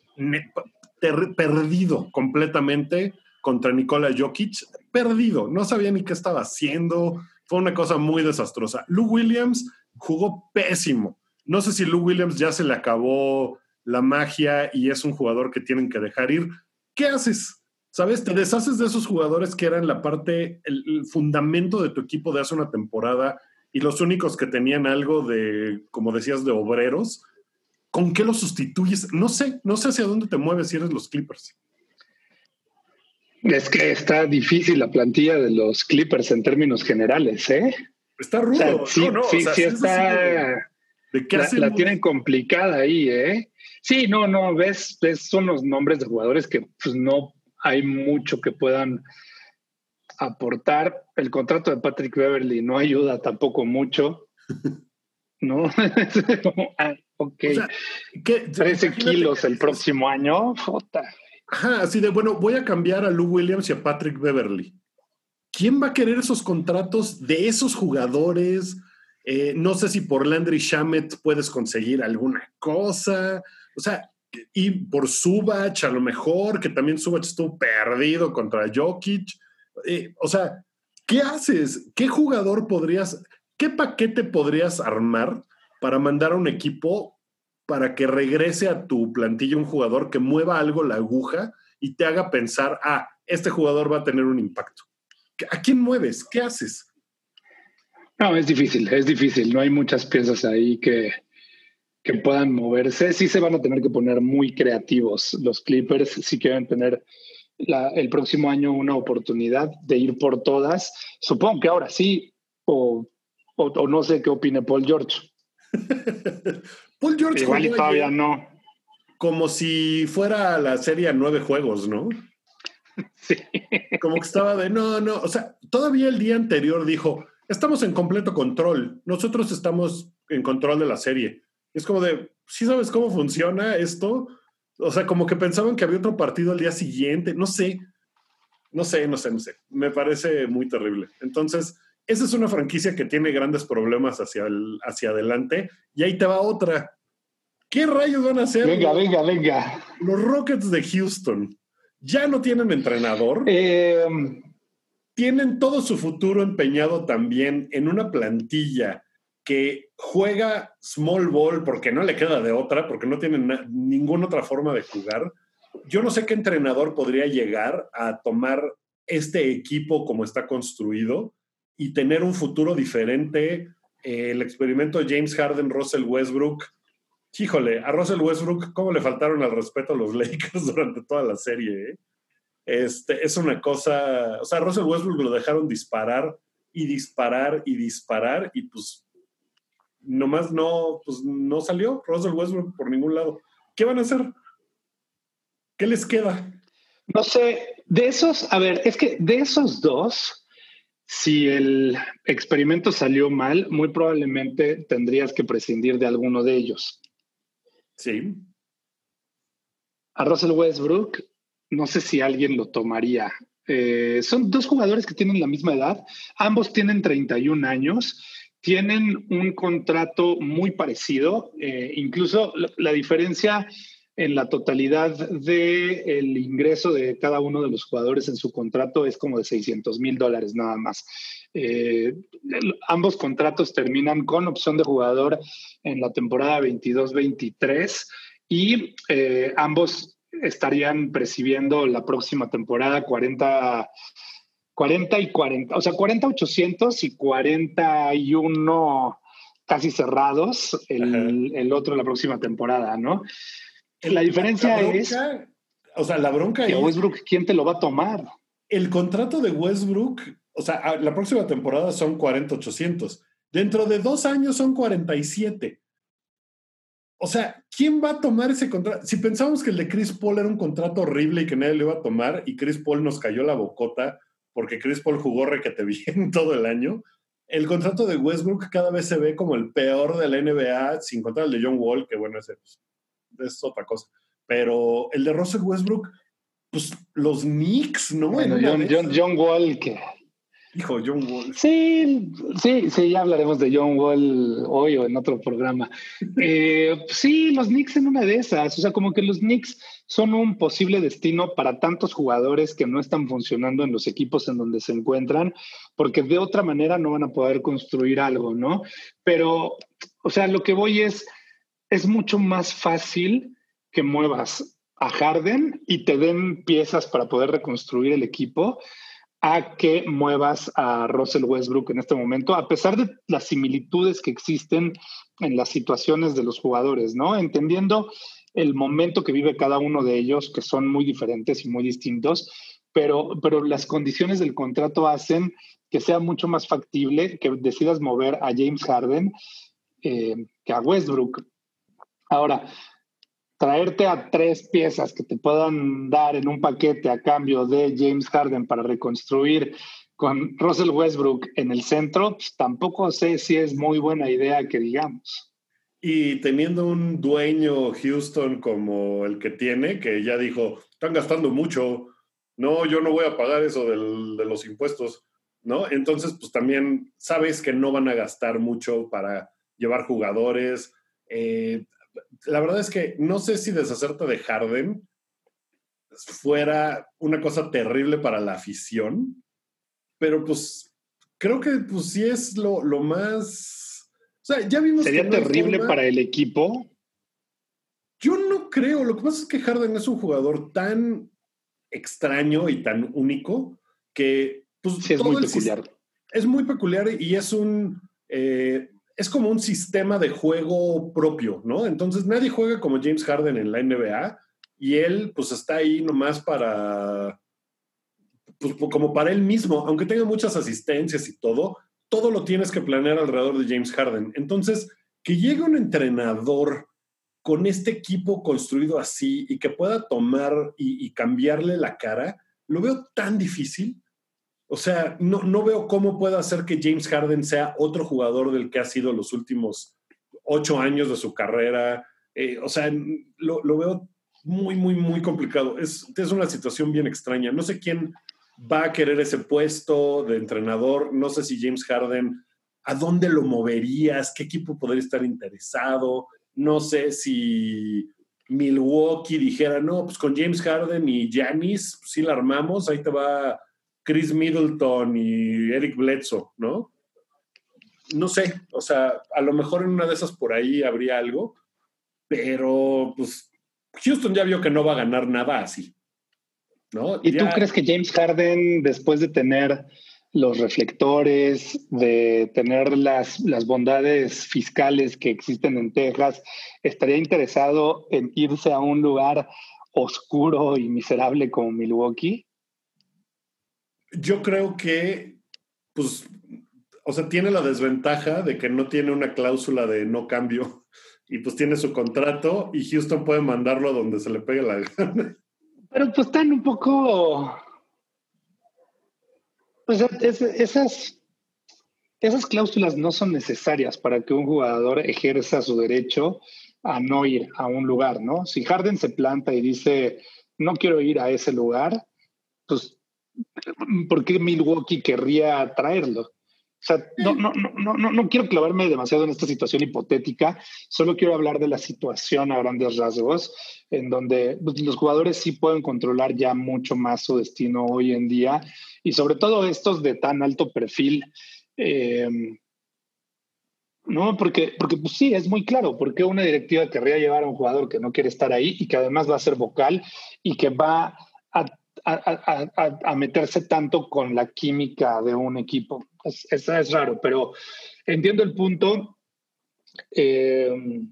perdido completamente contra Nikola Jokic, perdido, no sabía ni qué estaba haciendo, fue una cosa muy desastrosa. Lou Williams jugó pésimo. No sé si Lou Williams ya se le acabó la magia y es un jugador que tienen que dejar ir. ¿Qué haces? ¿Sabes? Te deshaces de esos jugadores que eran la parte, el, fundamento de tu equipo de hace una temporada y los únicos que tenían algo de, como decías, de obreros. ¿Con qué los sustituyes? No sé, no sé hacia dónde te mueves si eres los Clippers. Es que está difícil la plantilla de los Clippers en términos generales, ¿eh? Está rudo. sí, sí, sí está. ¿De qué la, la, tienen complicada ahí, ¿eh? Sí, no, no, ves, ves, son los nombres de jugadores que pues, no hay mucho que puedan aportar. El contrato de Patrick Beverly no ayuda tampoco mucho. ¿No? ah, ok. 13 kilos el próximo año. Jota. Ajá, así de, bueno, voy a cambiar a Lou Williams y a Patrick Beverly. ¿Quién va a querer esos contratos de esos jugadores? Eh, no sé si por Landry Shamet puedes conseguir alguna cosa. O sea, y por Subach a lo mejor, que también Subach estuvo perdido contra Jokic. Eh, o sea, ¿qué haces? ¿Qué jugador podrías, qué paquete podrías armar para mandar a un equipo para que regrese a tu plantilla un jugador que mueva algo la aguja y te haga pensar, ah, este jugador va a tener un impacto. ¿A quién mueves? ¿Qué haces? No, es difícil, es difícil. No hay muchas piezas ahí que, que puedan moverse. Sí se van a tener que poner muy creativos los Clippers si quieren tener el próximo año una oportunidad de ir por todas. Supongo que ahora sí, o, o no sé qué opine Paul George. Paul George Igual todavía no. Como si fuera la serie a nueve juegos, ¿no? Sí. Como que estaba de no, no. O sea, todavía el día anterior dijo: Estamos en completo control. Nosotros estamos en control de la serie. Es como de, ¿sí sabes cómo funciona esto? O sea, como que pensaban que había otro partido al día siguiente. No sé. No sé, no sé, no sé. Me parece muy terrible. Entonces, esa es una franquicia que tiene grandes problemas hacia, el, hacia adelante. Y ahí te va otra. ¿Qué rayos van a hacer? Venga, venga, venga. Los Rockets de Houston ya no tienen entrenador. Eh, tienen todo su futuro empeñado también en una plantilla que juega small ball porque no le queda de otra, porque no tienen ninguna otra forma de jugar. Yo no sé qué entrenador podría llegar a tomar este equipo como está construido y tener un futuro diferente. Eh, el experimento James Harden, Russell Westbrook. Híjole, a Russell Westbrook, ¿cómo le faltaron al respeto a los Lakers durante toda la serie? Eh? Este, es una cosa, o sea, Russell Westbrook lo dejaron disparar y disparar y disparar y pues nomás no, pues no salió Russell Westbrook por ningún lado. ¿Qué van a hacer? ¿Qué les queda? No sé, de esos, a ver, es que de esos dos, si el experimento salió mal, muy probablemente tendrías que prescindir de alguno de ellos. Sí. A Russell Westbrook, no sé si alguien lo tomaría. Eh, son dos jugadores que tienen la misma edad, ambos tienen 31 años, tienen un contrato muy parecido, eh, incluso la diferencia en la totalidad del ingreso de cada uno de los jugadores en su contrato es como de 600 mil dólares nada más. Eh, ambos contratos terminan con opción de jugador en la temporada 22-23 y ambos estarían percibiendo la próxima temporada 40, 40 y 40, o sea, 40 800 y 41 casi cerrados el, el otro la próxima temporada, ¿no? La diferencia es. O sea, la bronca es. Westbrook, ¿quién te lo va a tomar? El contrato de Westbrook, o sea, la próxima temporada son 40-800. Dentro de dos años son 47. O sea, ¿quién va a tomar ese contrato? Si pensamos que el de Chris Paul era un contrato horrible y que nadie le iba a tomar, y Chris Paul nos cayó la bocota porque Chris Paul jugó requete bien todo el año, el contrato de Westbrook cada vez se ve como el peor de la NBA, sin contar el de John Wall, que bueno, ese pues, es otra cosa. Pero el de Russell Westbrook, pues los Knicks, ¿no? John, John, Wall, que Hijo, John Wall. Sí, sí, sí, ya hablaremos de John Wall hoy o en otro programa. Eh, sí, los Knicks en una de esas. O sea, como que los Knicks son un posible destino para tantos jugadores que no están funcionando en los equipos en donde se encuentran, porque de otra manera no van a poder construir algo, ¿no? Pero, o sea, lo que voy es, es mucho más fácil que muevas a Harden y te den piezas para poder reconstruir el equipo a que muevas a Russell Westbrook en este momento, a pesar de las similitudes que existen en las situaciones de los jugadores, ¿no? Entendiendo el momento que vive cada uno de ellos, que son muy diferentes y muy distintos, pero, pero las condiciones del contrato hacen que sea mucho más factible que decidas mover a James Harden eh, que a Westbrook. Ahora, traerte a tres piezas que te puedan dar en un paquete a cambio de James Harden para reconstruir con Russell Westbrook en el centro, pues tampoco sé si es muy buena idea que digamos. Y teniendo un dueño Houston como el que tiene, que ya dijo, están gastando mucho, no, yo no voy a pagar eso de los impuestos, ¿no? Entonces, pues también sabes que no van a gastar mucho para llevar jugadores. Eh, la verdad es que no sé si deshacerte de Harden fuera una cosa terrible para la afición, pero pues creo que pues sí es lo, más... O sea, ya vimos... ¿Sería terrible para el equipo? Yo no creo. Lo que pasa es que Harden es un jugador tan extraño y tan único que... Pues, es muy peculiar. Es muy peculiar y es un... Eh, es como un sistema de juego propio, ¿no? Entonces nadie juega como James Harden en la NBA y él pues está ahí nomás para, pues como para él mismo, aunque tenga muchas asistencias y todo, todo lo tienes que planear alrededor de James Harden. Entonces, que llegue un entrenador con este equipo construido así y que pueda tomar y, y cambiarle la cara, lo veo tan difícil o sea, no, no veo cómo puede hacer que James Harden sea otro jugador del que ha sido los últimos ocho años de su carrera. Eh, o sea, lo, veo muy, muy, muy complicado. Es, es una situación bien extraña. No sé quién va a querer ese puesto de entrenador. No sé si James Harden, ¿a dónde lo moverías? ¿Qué equipo podría estar interesado? No sé si Milwaukee dijera, no, pues con James Harden y Giannis, pues sí la armamos, ahí te va Chris Middleton y Eric Bledsoe, ¿no? No sé, o sea, a lo mejor en una de esas por ahí habría algo, pero pues Houston ya vio que no va a ganar nada así, ¿no? ¿Y tú crees que James Harden, después de tener los reflectores, de tener las, las bondades fiscales que existen en Texas, estaría interesado en irse a un lugar oscuro y miserable como Milwaukee? Yo creo que, pues, o sea, tiene la desventaja de que no tiene una cláusula de no cambio y pues tiene su contrato y Houston puede mandarlo a donde se le pegue la gana. Pero pues están un poco... Pues esas, esas cláusulas no son necesarias para que un jugador ejerza su derecho a no ir a un lugar, ¿no? Si Harden se planta y dice, no quiero ir a ese lugar, pues ¿por qué Milwaukee querría traerlo? O sea, no, no, no, no, no quiero clavarme demasiado en esta situación hipotética, solo quiero hablar de la situación a grandes rasgos, en donde pues, los jugadores sí pueden controlar ya mucho más su destino hoy en día, y sobre todo estos de tan alto perfil. Eh, no, porque, porque pues sí, es muy claro, porque una directiva querría llevar a un jugador que no quiere estar ahí y que además va a ser vocal y que va a a, meterse tanto con la química de un equipo. Es, es, raro, pero entiendo el punto. Eh,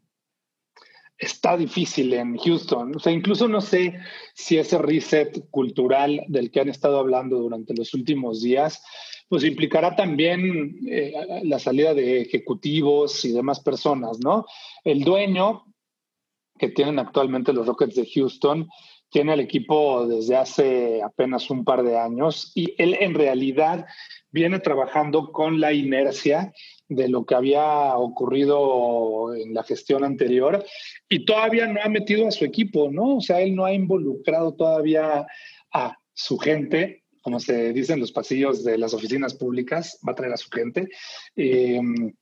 está difícil en Houston. O sea, incluso no sé si ese reset cultural del que han estado hablando durante los últimos días, pues implicará también eh, la salida de ejecutivos y demás personas, ¿no? El dueño que tienen actualmente los Rockets de Houston tiene el equipo desde hace apenas un par de años y él en realidad viene trabajando con la inercia de lo que había ocurrido en la gestión anterior y todavía no ha metido a su equipo, ¿no? O sea, él no ha involucrado todavía a su gente como se dice en los pasillos de las oficinas públicas, va a traer a su gente. Em,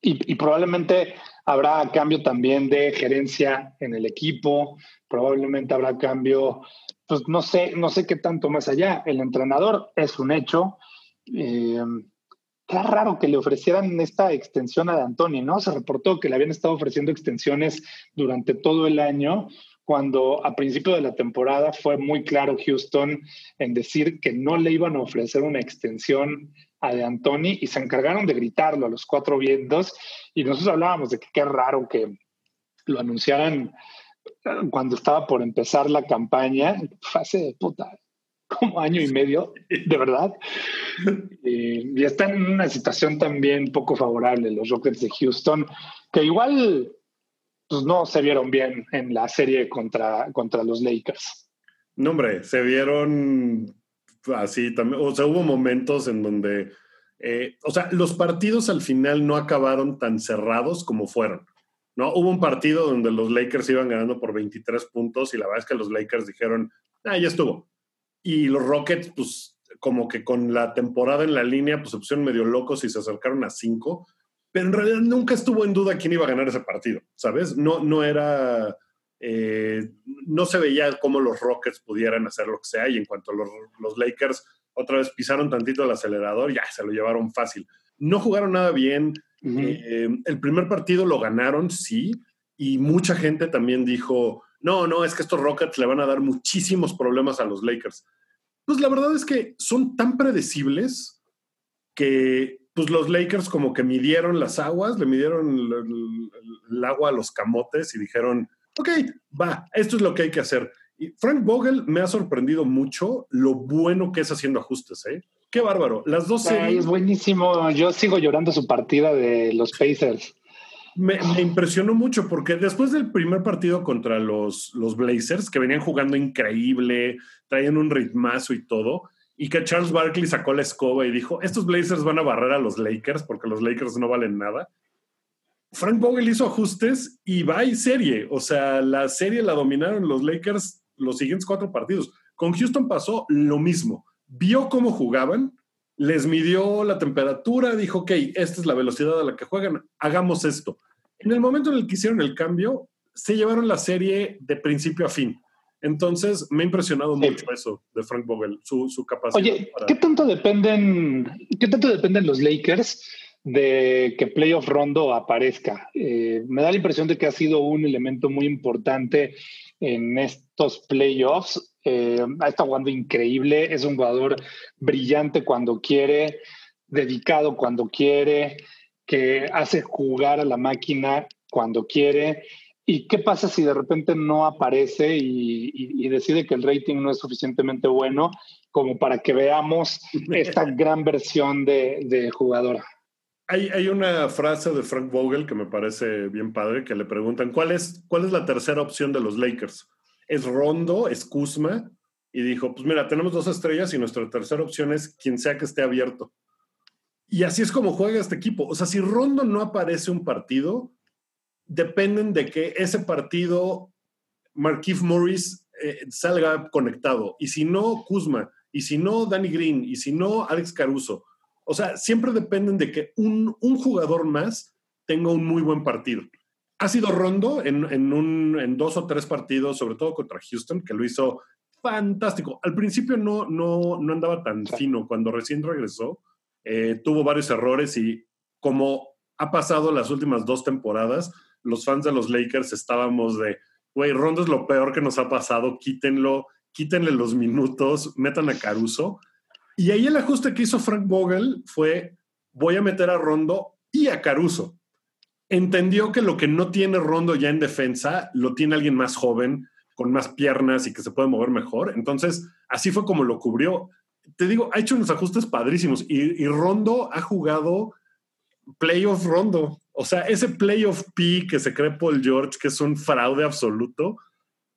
y, probablemente habrá cambio también de gerencia en el equipo, probablemente habrá cambio, pues no sé, no sé qué tanto más allá. El entrenador es un hecho. Eh, qué raro que le ofrecieran esta extensión a D'Antoni, ¿no? Se reportó que le habían estado ofreciendo extensiones durante todo el año, cuando a principio de la temporada fue muy claro Houston en decir que no le iban a ofrecer una extensión de Antoni y se encargaron de gritarlo a los cuatro vientos y nosotros hablábamos de que qué raro que lo anunciaran cuando estaba por empezar la campaña, fase de puta, como año y medio, de verdad. Y, y, están en una situación también poco favorable los Rockets de Houston, que igual pues, no se vieron bien en la serie contra, contra los Lakers. No, hombre, se vieron así también, o sea, hubo momentos en donde, eh, o sea, los partidos al final no acabaron tan cerrados como fueron. ¿no? Hubo un partido donde los Lakers iban ganando por 23 puntos y la verdad es que los Lakers dijeron, ah, ya estuvo. Y los Rockets, pues como que con la temporada en la línea, pues se pusieron medio locos y se acercaron a 5, pero en realidad nunca estuvo en duda quién iba a ganar ese partido, ¿sabes? No, no era eh, no se veía cómo los Rockets pudieran hacer lo que sea y en cuanto a los, Lakers otra vez pisaron tantito el acelerador, ya se lo llevaron fácil. No jugaron nada bien. Eh, el primer partido lo ganaron, sí, y mucha gente también dijo, no, no, es que estos Rockets le van a dar muchísimos problemas a los Lakers. Pues la verdad es que son tan predecibles que pues los Lakers como que midieron las aguas, le midieron el agua a los camotes y dijeron, ok, va, esto es lo que hay que hacer. Y Frank Vogel me ha sorprendido mucho lo bueno que es haciendo ajustes, ¿eh? Qué bárbaro. Las dos series... Es buenísimo. Yo sigo llorando su partida de los Pacers. Me, impresionó mucho porque después del primer partido contra los, los Blazers, que venían jugando increíble, traían un ritmazo y todo, y que Charles Barkley sacó la escoba y dijo, estos Blazers van a barrer a los Lakers porque los Lakers no valen nada. Frank Vogel hizo ajustes y va y serie. O sea, la serie la dominaron los Lakers los siguientes cuatro partidos. Con Houston pasó lo mismo. Vio cómo jugaban, les midió la temperatura, dijo, ok, esta es la velocidad a la que juegan, hagamos esto. En el momento en el que hicieron el cambio, se llevaron la serie de principio a fin. Entonces, me ha impresionado mucho eso de Frank Vogel, su, capacidad. Oye, ¿qué tanto dependen, qué tanto dependen los Lakers de que Playoff Rondo aparezca. Eh, me da la impresión de que ha sido un elemento muy importante en estos playoffs. Eh, ha estado jugando increíble, es un jugador brillante cuando quiere, dedicado cuando quiere, que hace jugar a la máquina cuando quiere. ¿Y qué pasa si de repente no aparece y, decide que el rating no es suficientemente bueno como para que veamos esta gran versión de, de jugador? Hay, una frase de Frank Vogel que me parece bien padre, que le preguntan, ¿cuál es, ¿cuál es la tercera opción de los Lakers? ¿Es Rondo? ¿Es Kuzma? Y dijo, pues mira, tenemos dos estrellas y nuestra tercera opción es quien sea que esté abierto. Y así es como juega este equipo. O sea, si Rondo no aparece un partido, dependen de que ese partido Marquise Morris eh, salga conectado. Y si no, Kuzma. Y si no, Danny Green. Y si no, Alex Caruso. O sea, siempre dependen de que un, jugador más tenga un muy buen partido. Ha sido Rondo en, en, dos o tres partidos, sobre todo contra Houston, que lo hizo fantástico. Al principio no, no, no andaba tan fino. Cuando recién regresó, eh, tuvo varios errores y como ha pasado las últimas dos temporadas, los fans de los Lakers estábamos de, güey, Rondo es lo peor que nos ha pasado, quítenlo, quítenle los minutos, metan a Caruso. Y ahí el ajuste que hizo Frank Vogel fue, voy a meter a Rondo y a Caruso. Entendió que lo que no tiene Rondo ya en defensa, lo tiene alguien más joven, con más piernas y que se puede mover mejor. Entonces, así fue como lo cubrió. Te digo, ha hecho unos ajustes padrísimos y, Rondo ha jugado playoff Rondo. O sea, ese playoff P que se cree Paul George, que es un fraude absoluto,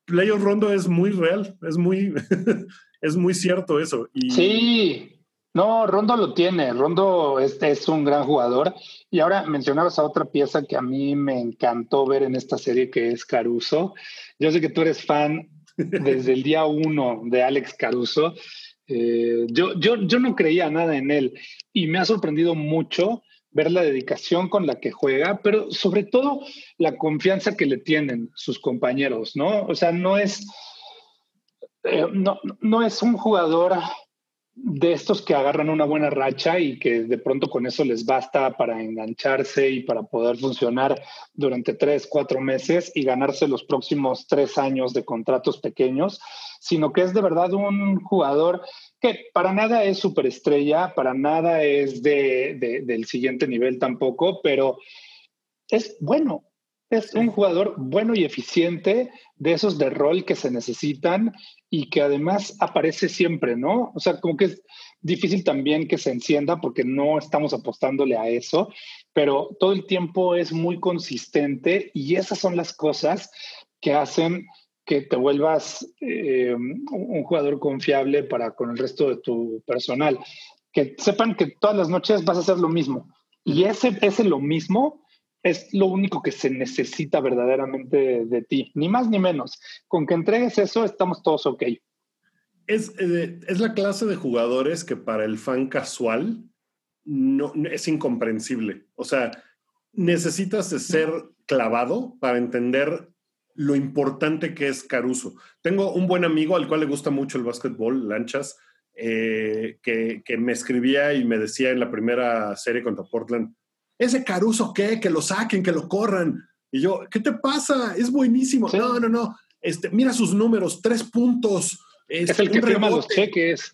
playoff Rondo es muy real, es muy, es muy cierto eso. Y... Sí, no, Rondo lo tiene. Rondo es, es, un gran jugador. Y ahora mencionabas a otra pieza que a mí me encantó ver en esta serie, que es Caruso. Yo sé que tú eres fan desde el día uno de Alex Caruso. Eh, yo, yo, yo no creía nada en él y me ha sorprendido mucho ver la dedicación con la que juega, pero sobre todo la confianza que le tienen sus compañeros, ¿no? O sea, no es, eh, no, no es un jugador de estos que agarran una buena racha y que de pronto con eso les basta para engancharse y para poder funcionar durante tres, cuatro meses y ganarse los próximos tres años de contratos pequeños, sino que es de verdad un jugador que para nada es superestrella, para nada es de, del siguiente nivel tampoco, pero es bueno, es un jugador bueno y eficiente, de esos de rol que se necesitan y que además aparece siempre, ¿no? O sea, como que es difícil también que se encienda porque no estamos apostándole a eso, pero todo el tiempo es muy consistente y esas son las cosas que hacen que te vuelvas eh, un jugador confiable para con el resto de tu personal. Que sepan que todas las noches vas a hacer lo mismo. Y ese, ese lo mismo es lo único que se necesita verdaderamente de, ti, ni más ni menos. Con que entregues eso, estamos todos ok. Es, eh, es la clase de jugadores que para el fan casual no, es incomprensible. O sea, necesitas de ser clavado para entender lo importante que es Caruso. Tengo un buen amigo al cual le gusta mucho el básquetbol, Lanchas, eh, que, que, me escribía y me decía en la primera serie contra Portland, ese Caruso qué, que lo saquen, que lo corran. Y yo, ¿qué te pasa? Es buenísimo. No, no, no. Este, mira sus números, tres puntos. es este, el que firma los cheques.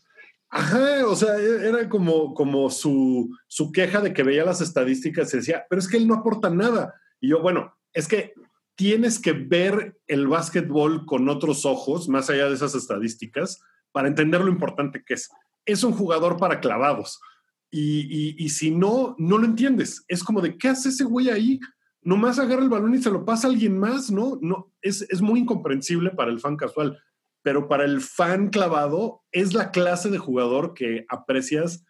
Ajá, o sea, e, era como, como su, su queja de que veía las estadísticas y decía, pero es que él no aporta nada. Y yo, bueno, es que tienes que ver el básquetbol con otros ojos, más allá de esas estadísticas, para entender lo importante que es. Es un jugador para clavados. Y, si no, no lo entiendes. Es como de, ¿qué hace ese güey ahí? Nomás agarra el balón y se lo pasa a alguien más, ¿no? no es, es muy incomprensible para el fan casual, pero para el fan clavado es la clase de jugador que aprecias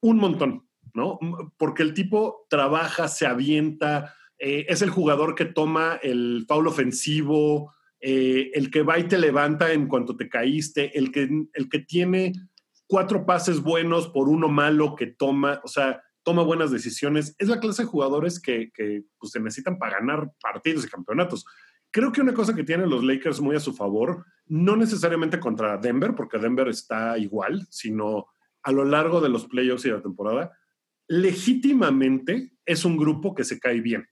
un montón, ¿no? Porque el tipo trabaja, se avienta, eh, es el jugador que toma el foul ofensivo, eh, el que va y te levanta en cuanto te caíste, el que, el que tiene cuatro pases buenos por uno malo que toma, o sea, toma buenas decisiones. Es la clase de jugadores que, pues, se necesitan para ganar partidos y campeonatos. Creo que una cosa que tienen los Lakers muy a su favor, no necesariamente contra Denver, porque Denver está igual, sino a lo largo de los playoffs y de la temporada, legítimamente es un grupo que se cae bien.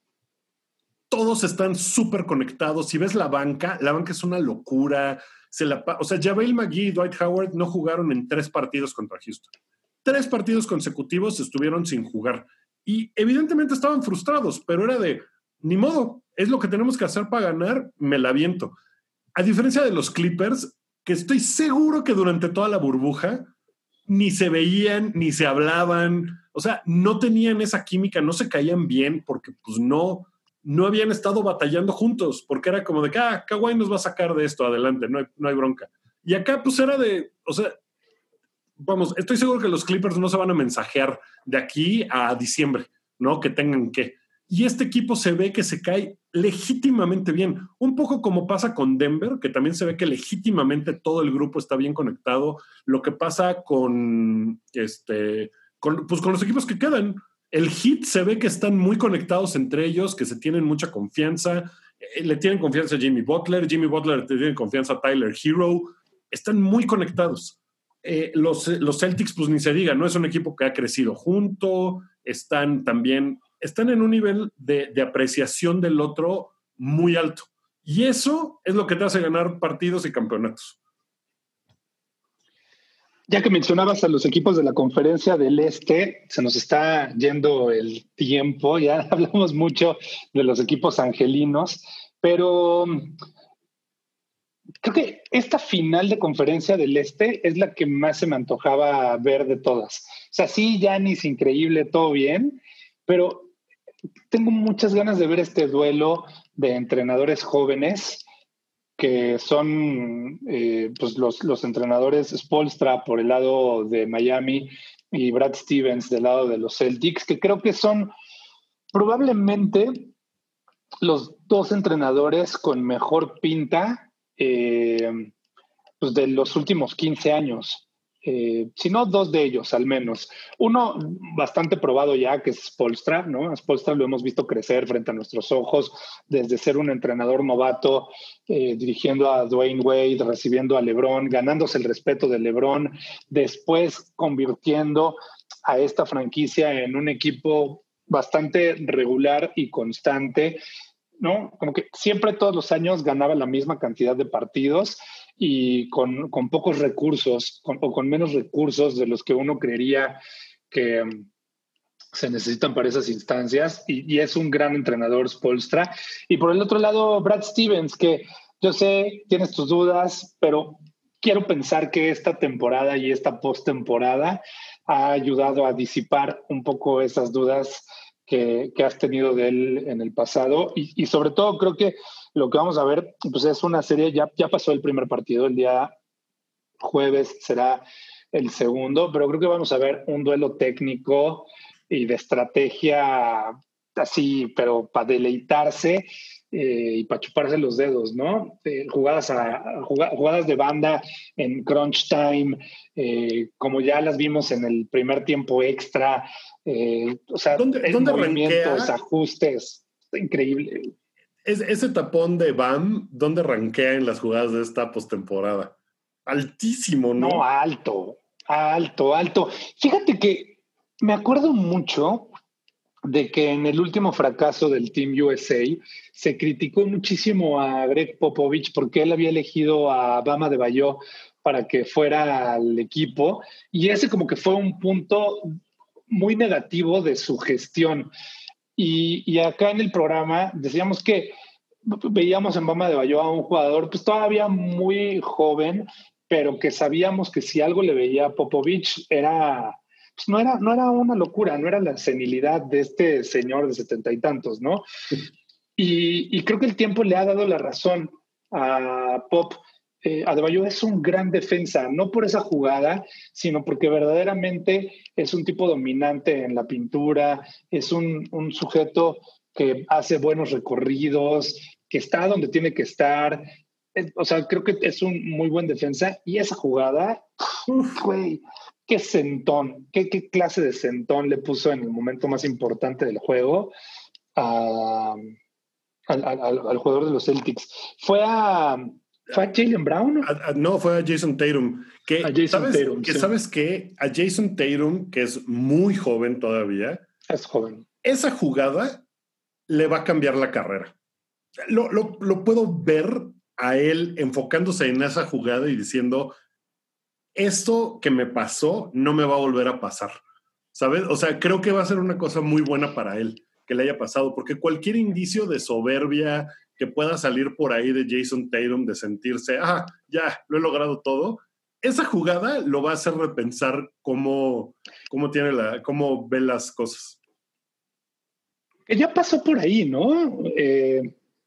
Todos están súper conectados. Si ves la banca, la banca es una locura o sea, Javel McGee y Dwight Howard no jugaron en tres partidos contra Houston. Tres partidos consecutivos estuvieron sin jugar. Y evidentemente estaban frustrados, pero era de, ni modo, es lo que tenemos que hacer para ganar, me la viento. A diferencia de los Clippers, que estoy seguro que durante toda la burbuja ni se veían, ni se hablaban, o sea, no tenían esa química, no se caían bien porque pues no, no habían estado batallando juntos, porque era como de que, ah, Kawhi nos va a sacar de esto adelante, no hay, no hay bronca. Y acá pues era de, o sea, vamos, estoy seguro que los Clippers no se van a mensajear de aquí a diciembre, ¿no? Que tengan que. Y este equipo se ve que se cae legítimamente bien, un poco como pasa con Denver, que también se ve que legítimamente todo el grupo está bien conectado, lo que pasa con, este, pues con los equipos que quedan. El hit se ve que están muy conectados entre ellos, que se tienen mucha confianza. Eh, le tienen confianza a Jimmy Butler, Jimmy Butler le tiene confianza a Tyler Hero. Están muy conectados. Eh, los, los, Celtics, pues ni se diga, no es un equipo que ha crecido junto, están también, están en un nivel de, de apreciación del otro muy alto. Y eso es lo que te hace ganar partidos y campeonatos. Ya que mencionabas a los equipos de la conferencia del Este, se nos está yendo el tiempo, ya hablamos mucho de los equipos angelinos, pero mm, creo que esta final de conferencia del Este es la que más se me antojaba ver de todas. O sea, sí, Yanis, increíble, todo bien, pero tengo muchas ganas de ver este duelo de entrenadores jóvenes que son eh, pues los, los, entrenadores Spolstra por el lado de Miami y Brad Stevens del lado de los Celtics, que creo que son probablemente los dos entrenadores con mejor pinta eh, pues, de los últimos 15 años. Eh, si no dos de ellos al menos. Uno bastante probado ya, que es Spolstra, ¿no? A Spolstra lo hemos visto crecer frente a nuestros ojos, desde ser un entrenador novato, eh, dirigiendo a Dwayne Wade, recibiendo a LeBron, ganándose el respeto de LeBron, después convirtiendo a esta franquicia en un equipo bastante regular y constante, ¿no? Como que siempre todos los años ganaba la misma cantidad de partidos y con, con pocos recursos o con menos recursos de los que uno creería que um, se necesitan para esas instancias y, y, es un gran entrenador Spolstra. Y por el otro lado, Brad Stevens, que yo sé, tienes tus dudas, pero quiero pensar que esta temporada y esta postemporada ha ayudado a disipar un poco esas dudas que, que, has tenido de él en el pasado y, y sobre todo creo que lo que vamos a ver, pues es una serie, ya, ya pasó el primer partido, el día jueves será el segundo, pero creo que vamos a ver un duelo técnico y de estrategia así, pero para deleitarse eh, y para chuparse los dedos, ¿no? Eh, jugadas, a, jugadas de banda en crunch time, eh, como ya las vimos en el primer tiempo extra, o sea, ¿Dónde, ¿dónde movimientos, ajustes, increíble ese tapón de Bam, ¿dónde rankea en las jugadas de esta postemporada? Altísimo, ¿no? No, alto, alto, alto. Fíjate que me acuerdo mucho de que en el último fracaso del Team USA se criticó muchísimo a Greg Popovich porque él había elegido a Bama de Bayo para que fuera al equipo y ese como que fue un punto muy negativo de su gestión. Y, acá en el programa decíamos que veíamos en Bama de Bayo a un jugador pues todavía muy joven, pero que sabíamos que si algo le veía a Popovich era, pues no era, no era una locura, no era la senilidad de este señor de setenta y tantos, ¿no? Y, y, creo que el tiempo le ha dado la razón a Pop eh, Adebayo es un gran defensa, no por esa jugada, sino porque verdaderamente es un tipo dominante en la pintura, es un, un sujeto que hace buenos recorridos, que está donde tiene que estar. O sea, creo que es un muy buen defensa. Y esa jugada, güey, qué sentón, qué, qué, clase de sentón le puso en el momento más importante del juego al, al jugador de los Celtics. Fue a ¿Fue a Jalen Brown? A, a, no, fue a Jason Tatum. Que, a Jason ¿sabes, Tatum, que sí. sabes que a Jason Tatum, que es muy joven todavía, es joven. Esa jugada le va a cambiar la carrera. Lo, lo, lo puedo ver a él enfocándose en esa jugada y diciendo, esto que me pasó no me va a volver a pasar. ¿Sabes? O sea, creo que va a ser una cosa muy buena para él que le haya pasado, porque cualquier indicio de soberbia, que pueda salir por ahí de Jason Tatum de sentirse, ah, ya, lo he logrado todo, esa jugada lo va a hacer repensar cómo, cómo, tiene la, cómo ve las cosas. Que ya pasó por ahí, ¿no? Eh,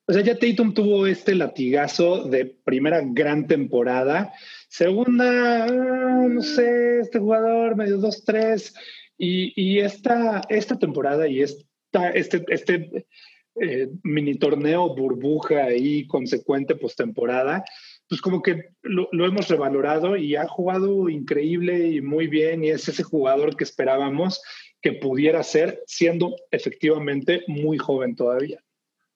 o sea, ya Tatum tuvo este latigazo de primera gran temporada, segunda, no sé, este jugador medio 2-3, y, y esta, esta temporada y esta, este, este eh, mini torneo burbuja ahí consecuente postemporada, pues como que lo, hemos revalorado y ha jugado increíble y muy bien y es ese jugador que esperábamos que pudiera ser siendo efectivamente muy joven todavía.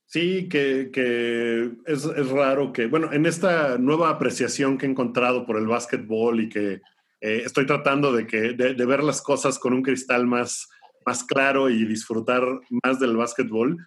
Sí, que, que es, es, raro que, bueno, en esta nueva apreciación que he encontrado por el básquetbol y que eh, estoy tratando de, que, de, ver las cosas con un cristal más, más claro y disfrutar más del básquetbol,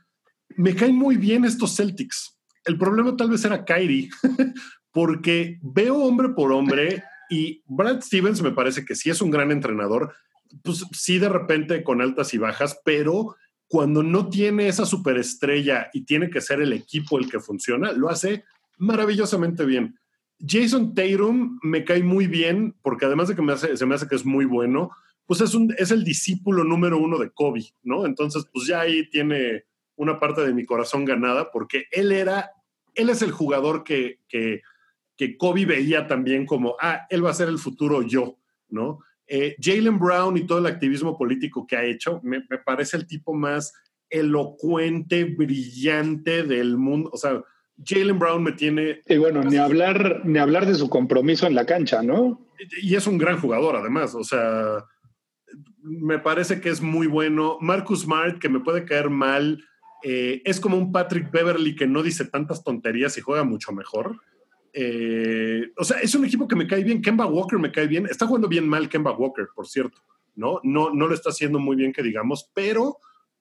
me caen muy bien estos Celtics. El problema tal vez era Kyrie, porque veo hombre por hombre y Brad Stevens me parece que sí es un gran entrenador, pues sí de repente con altas y bajas, pero cuando no tiene esa superestrella y tiene que ser el equipo el que funciona, lo hace maravillosamente bien. Jason Tatum me cae muy bien porque además de que se me hace que es muy bueno, pues es, es el discípulo número uno de Kobe, ¿no? Entonces, pues ya ahí tiene una parte de mi corazón ganada porque él era, él es el jugador que, que, que Kobe veía también como, ah, él va a ser el futuro yo, ¿no? Eh, Jalen Brown y todo el activismo político que ha hecho, me, me, parece el tipo más elocuente, brillante del mundo. O sea, Jalen Brown me tiene... Y bueno, ni hablar, ni hablar de su compromiso en la cancha, ¿no? Y es un gran jugador, además. O sea, me parece que es muy bueno. Marcus Smart, que me puede caer mal, eh, es como un Patrick Beverly que no dice tantas tonterías y juega mucho mejor. Eh, o sea, es un equipo que me cae bien. Kemba Walker me cae bien. Está jugando bien mal Kemba Walker, por cierto. ¿no? No, no lo está haciendo muy bien, que digamos, pero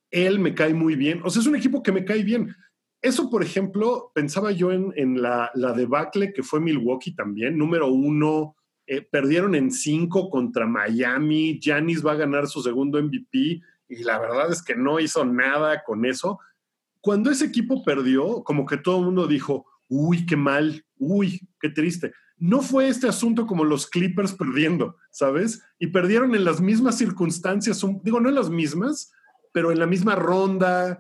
él me cae muy bien. O sea, es un equipo que me cae bien. Eso, por ejemplo, pensaba yo en, la, debacle que fue Milwaukee también, número uno, eh, perdieron en cinco contra Miami, Giannis va a ganar su segundo MVP y la verdad es que no hizo nada con eso. Cuando ese equipo perdió, como que todo el mundo dijo, uy, qué mal, uy, qué triste. No fue este asunto como los Clippers perdiendo, ¿sabes? Y perdieron en las mismas circunstancias, digo, no en las mismas, pero en la misma ronda,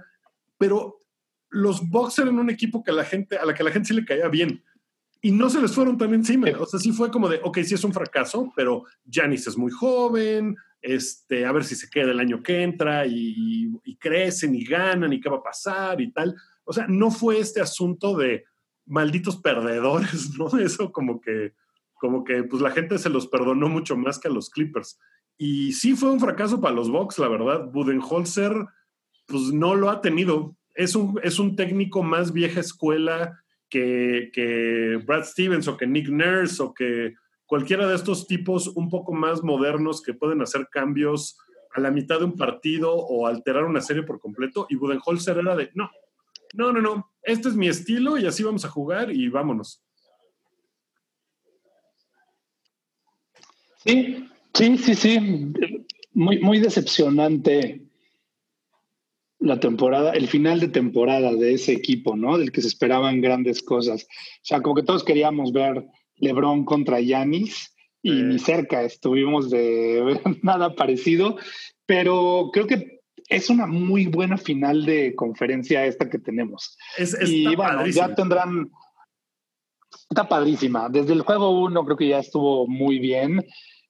pero los Bucks eran un equipo que la gente, a la que la gente sí le caía bien. Y no se les fueron tan encima. O sea, sí fue como de, ok, sí es un fracaso, pero Janis es muy joven, este, a ver si se queda el año que entra y, crecen y ganan y qué va a pasar y tal. O sea, no fue este asunto de malditos perdedores, ¿no? Eso como que, como que, pues la gente se los perdonó mucho más que a los Clippers. Y sí fue un fracaso para los Bucks, la verdad. Budenholzer, pues no lo ha tenido es un, es un técnico más vieja escuela que, Brad Stevens o que Nick Nurse o que cualquiera de estos tipos un poco más modernos que pueden hacer cambios a la mitad de un partido o alterar una serie por completo. Y Budenholzer era de, no, no, no, no, este es mi estilo y así vamos a jugar y vámonos. Sí, sí, sí, sí. Muy, muy decepcionante la temporada, el final de temporada de ese equipo, ¿no? Del que se esperaban grandes cosas. O sea, como que todos queríamos ver LeBron contra Yanis y ni cerca estuvimos de ver nada parecido, pero creo que es una muy buena final de conferencia esta que tenemos. Es, y bueno, ya tendrán. Está padrísima. Desde el juego uno creo que ya estuvo muy bien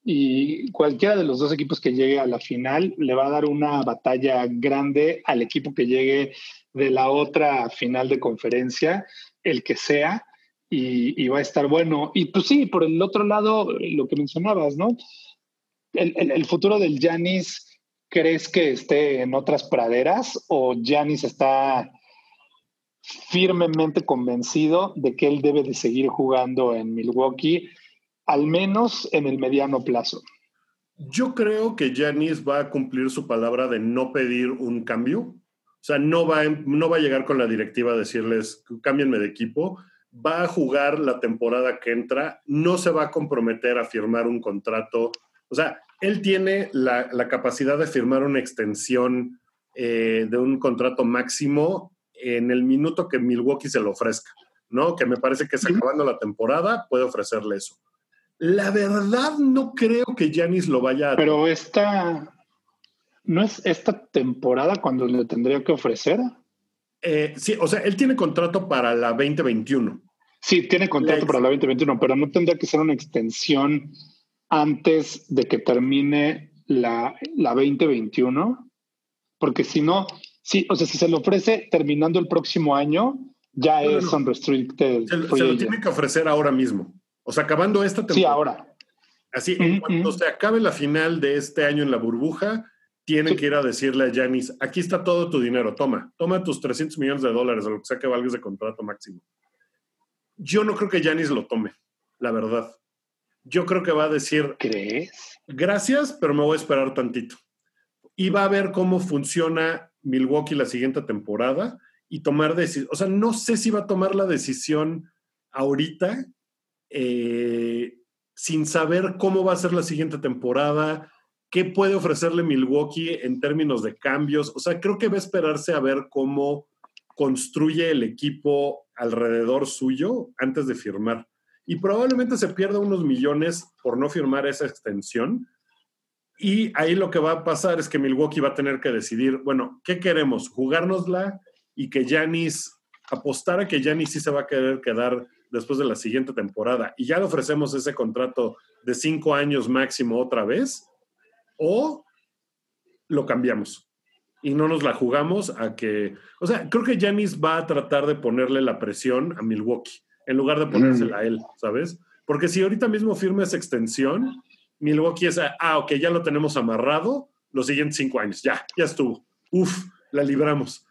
y cualquiera de los dos equipos que llegue a la final le va a dar una batalla grande al equipo que llegue de la otra final de conferencia, el que sea, y, va a estar bueno. Y pues sí, por el otro lado, lo que mencionabas, ¿no? El, futuro del Janis, ¿crees que esté en otras praderas o Janis está firmemente convencido de que él debe de seguir jugando en Milwaukee? Al menos en el mediano plazo. Yo creo que Janis va a cumplir su palabra de no pedir un cambio. O sea, no va, no va a llegar con la directiva a decirles, cámbienme de equipo. Va a jugar la temporada que entra, no se va a comprometer a firmar un contrato. O sea, él tiene la, capacidad de firmar una extensión eh, de un contrato máximo en el minuto que Milwaukee se lo ofrezca, ¿no? Que me parece que es acabando la temporada, puede ofrecerle eso. La verdad no creo que Janis lo vaya a... Pero esta... ¿No es esta temporada cuando le tendría que ofrecer? Eh, sí, o sea, él tiene contrato para la 2021. Sí, tiene contrato para la 2021, pero no tendría que ser una extensión antes de que termine la, la 2021, porque si no, sí, o sea, si se le ofrece terminando el próximo año, ya es unrestricted. Se, se lo tiene que ofrecer ahora mismo. O sea, acabando esta temporada. Sí, ahora. Así, cuando se acabe la final de este año en la burbuja, tienen que ir a decirle a Janis, aquí está todo tu dinero, toma, toma tus 300 millones de dólares o lo que sea que valgas de contrato máximo. Yo no creo que Janis lo tome, la verdad. Yo creo que va a decir, ¿crees? Gracias, pero me voy a esperar tantito. Y va a ver cómo funciona Milwaukee la siguiente temporada y tomar decisiones. O sea, no sé si va a tomar la decisión ahorita eh, sin saber cómo va a ser la siguiente temporada, qué puede ofrecerle Milwaukee en términos de cambios. O sea, creo que va a esperarse a ver cómo construye el equipo alrededor suyo antes de firmar. Y probablemente se pierda unos millones por no firmar esa extensión. Y ahí lo que va a pasar es que Milwaukee va a tener que decidir, bueno, ¿qué queremos? ¿Jugárnosla y que Yanis, apostar a que Yanis sí se va a querer quedar después de la siguiente temporada y ya le ofrecemos ese contrato de cinco años máximo otra vez, o lo cambiamos. y no nos la jugamos a que, o sea, creo que Janis va a tratar de ponerle la presión a Milwaukee en lugar de ponérsela a él, ¿sabes? Porque si ahorita mismo firma esa extensión, Milwaukee es, ah, ok, ya lo tenemos amarrado los siguientes cinco años, ya, ya estuvo. Uf, la libramos.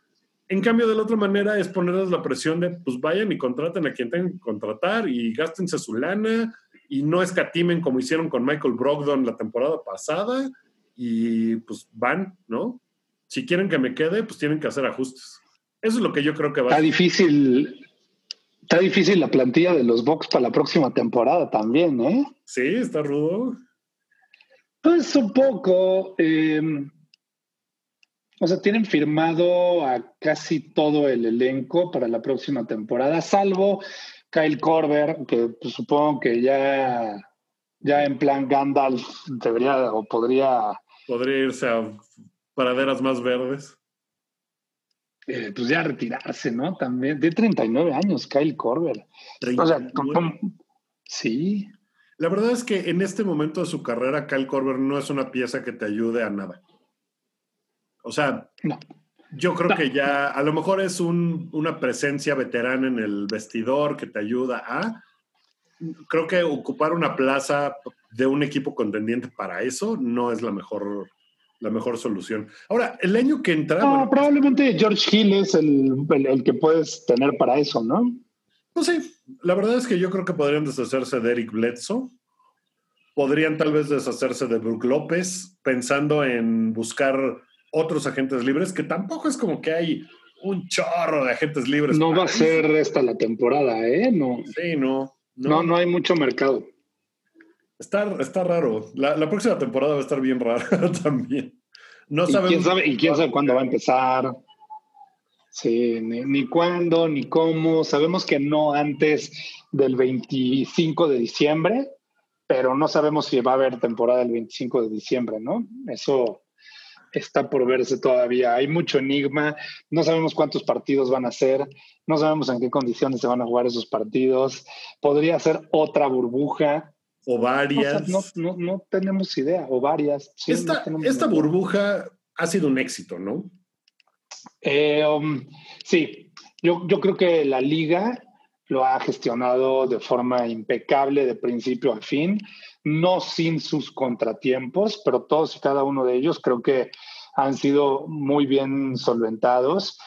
En cambio, de la otra manera es ponerles la presión de, pues vayan y contraten a quien tengan que contratar y gástense su lana y no escatimen como hicieron con Michael Brogdon la temporada pasada y pues van, ¿no? Si quieren que me quede, pues tienen que hacer ajustes. Eso es lo que yo creo que va a ser. difícil, está difícil la plantilla de los Bucks para la próxima temporada también, ¿eh? Sí, está rudo. Pues un poco. Em, o sea, tienen firmado a casi todo el elenco para la próxima temporada, salvo Kyle Korver, que pues, supongo que ya, ya en plan Gandalf debería o podría. Podría irse a praderas más verdes. Eh, pues ya retirarse, ¿no? También. De 39 años, Kyle Korver. O sea, sí. La verdad es que en este momento de su carrera, Kyle Korver no es una pieza que te ayude a nada. O sea, yo creo que ya a lo mejor es una presencia veterana en el vestidor que te ayuda a... Creo que ocupar una plaza de un equipo contendiente para eso no es la mejor, la mejor solución. Ahora, el año que entra... No, probablemente George Hill es el, el, que puedes tener para eso, ¿no? Pues sí, la verdad es que yo creo que podrían deshacerse de Eric Bledsoe. Podrían tal vez deshacerse de Brook López, pensando en buscar otros agentes libres, que tampoco es como que hay un chorro de agentes libres. No va a ser esta la temporada, ¿eh? No. Sí, no. No, no, hay mucho mercado. Está, está raro. La, próxima temporada va a estar bien rara también. No sabemos. ¿Y quién sabe, y quién sabe cuándo va a empezar? Sí, ni, ni, cuándo, ni cómo. Sabemos que no antes del 25 de diciembre, pero no sabemos si va a haber temporada el 25 de diciembre, ¿no? Eso está por verse todavía. Hay mucho enigma, no sabemos cuántos partidos van a ser, no sabemos en qué condiciones se van a jugar esos partidos. Podría ser otra burbuja. O varias. No, no, tenemos idea, o varias. esta, burbuja ha sido un éxito, ¿no? Eh, um, sí, yo, yo creo que la liga lo ha gestionado de forma impecable de principio a fin no sin sus contratiempos, pero todos y cada uno de ellos creo que han sido muy bien solventados.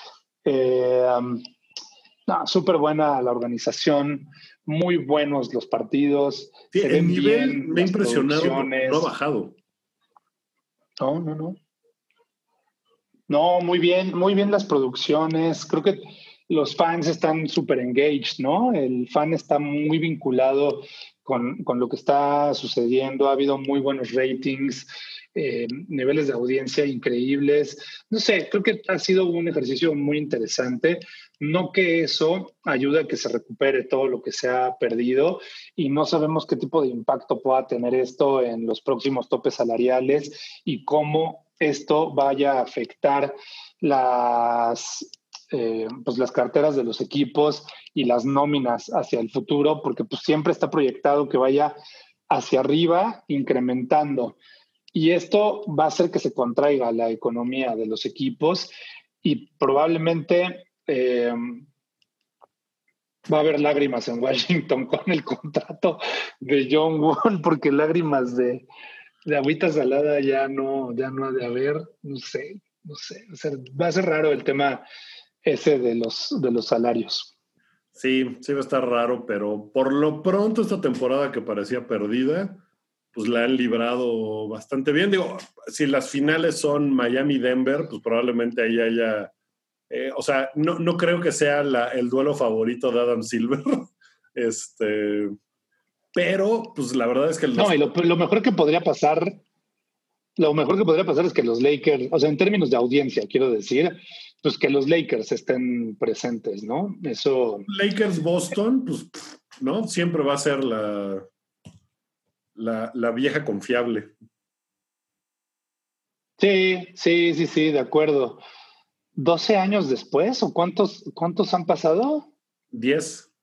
Eh, súper buena la organización, muy buenos los partidos. el nivel me ha impresionado, no ha bajado. No, no, no. No, muy bien, muy bien las producciones. Creo que los fans están súper engaged, ¿no? El fan está muy vinculado con, con, lo que está sucediendo. Ha habido muy buenos ratings, eh, niveles de audiencia increíbles. No sé, creo que ha sido un ejercicio muy interesante. No que eso ayude a que se recupere todo lo que se ha perdido y no sabemos qué tipo de impacto pueda tener esto en los próximos topes salariales y cómo esto vaya a afectar las eh, pues las carteras de los equipos y las nóminas hacia el futuro, porque pues siempre está proyectado que vaya hacia arriba, incrementando. Y esto va a hacer que se contraiga la economía de los equipos y probablemente eh, va a haber lágrimas en Washington con el contrato de John Wall, porque lágrimas de, de agüita salada ya no, ya no ha de haber, no sé, no sé, va a ser raro el tema ese de los, de los salarios. Sí, sí va a estar raro, pero por lo pronto esta temporada que parecía perdida, pues la han librado bastante bien. Digo, si las finales son Miami-Denver, pues probablemente ahí haya... Eh, o sea, no, no, creo que sea el duelo favorito de Adam Silver. este, pero, pues la verdad es que... No, y lo, lo mejor que podría pasar lo mejor que podría pasar es que los Lakers, o sea, en términos de audiencia, quiero decir, pues que los Lakers estén presentes, ¿no? Eso. Lakers Boston, pues, ¿no? Siempre va a ser la, la, vieja confiable. Sí, sí, sí, sí, de acuerdo. ¿12 años después o cuántos, cuántos han pasado? 10.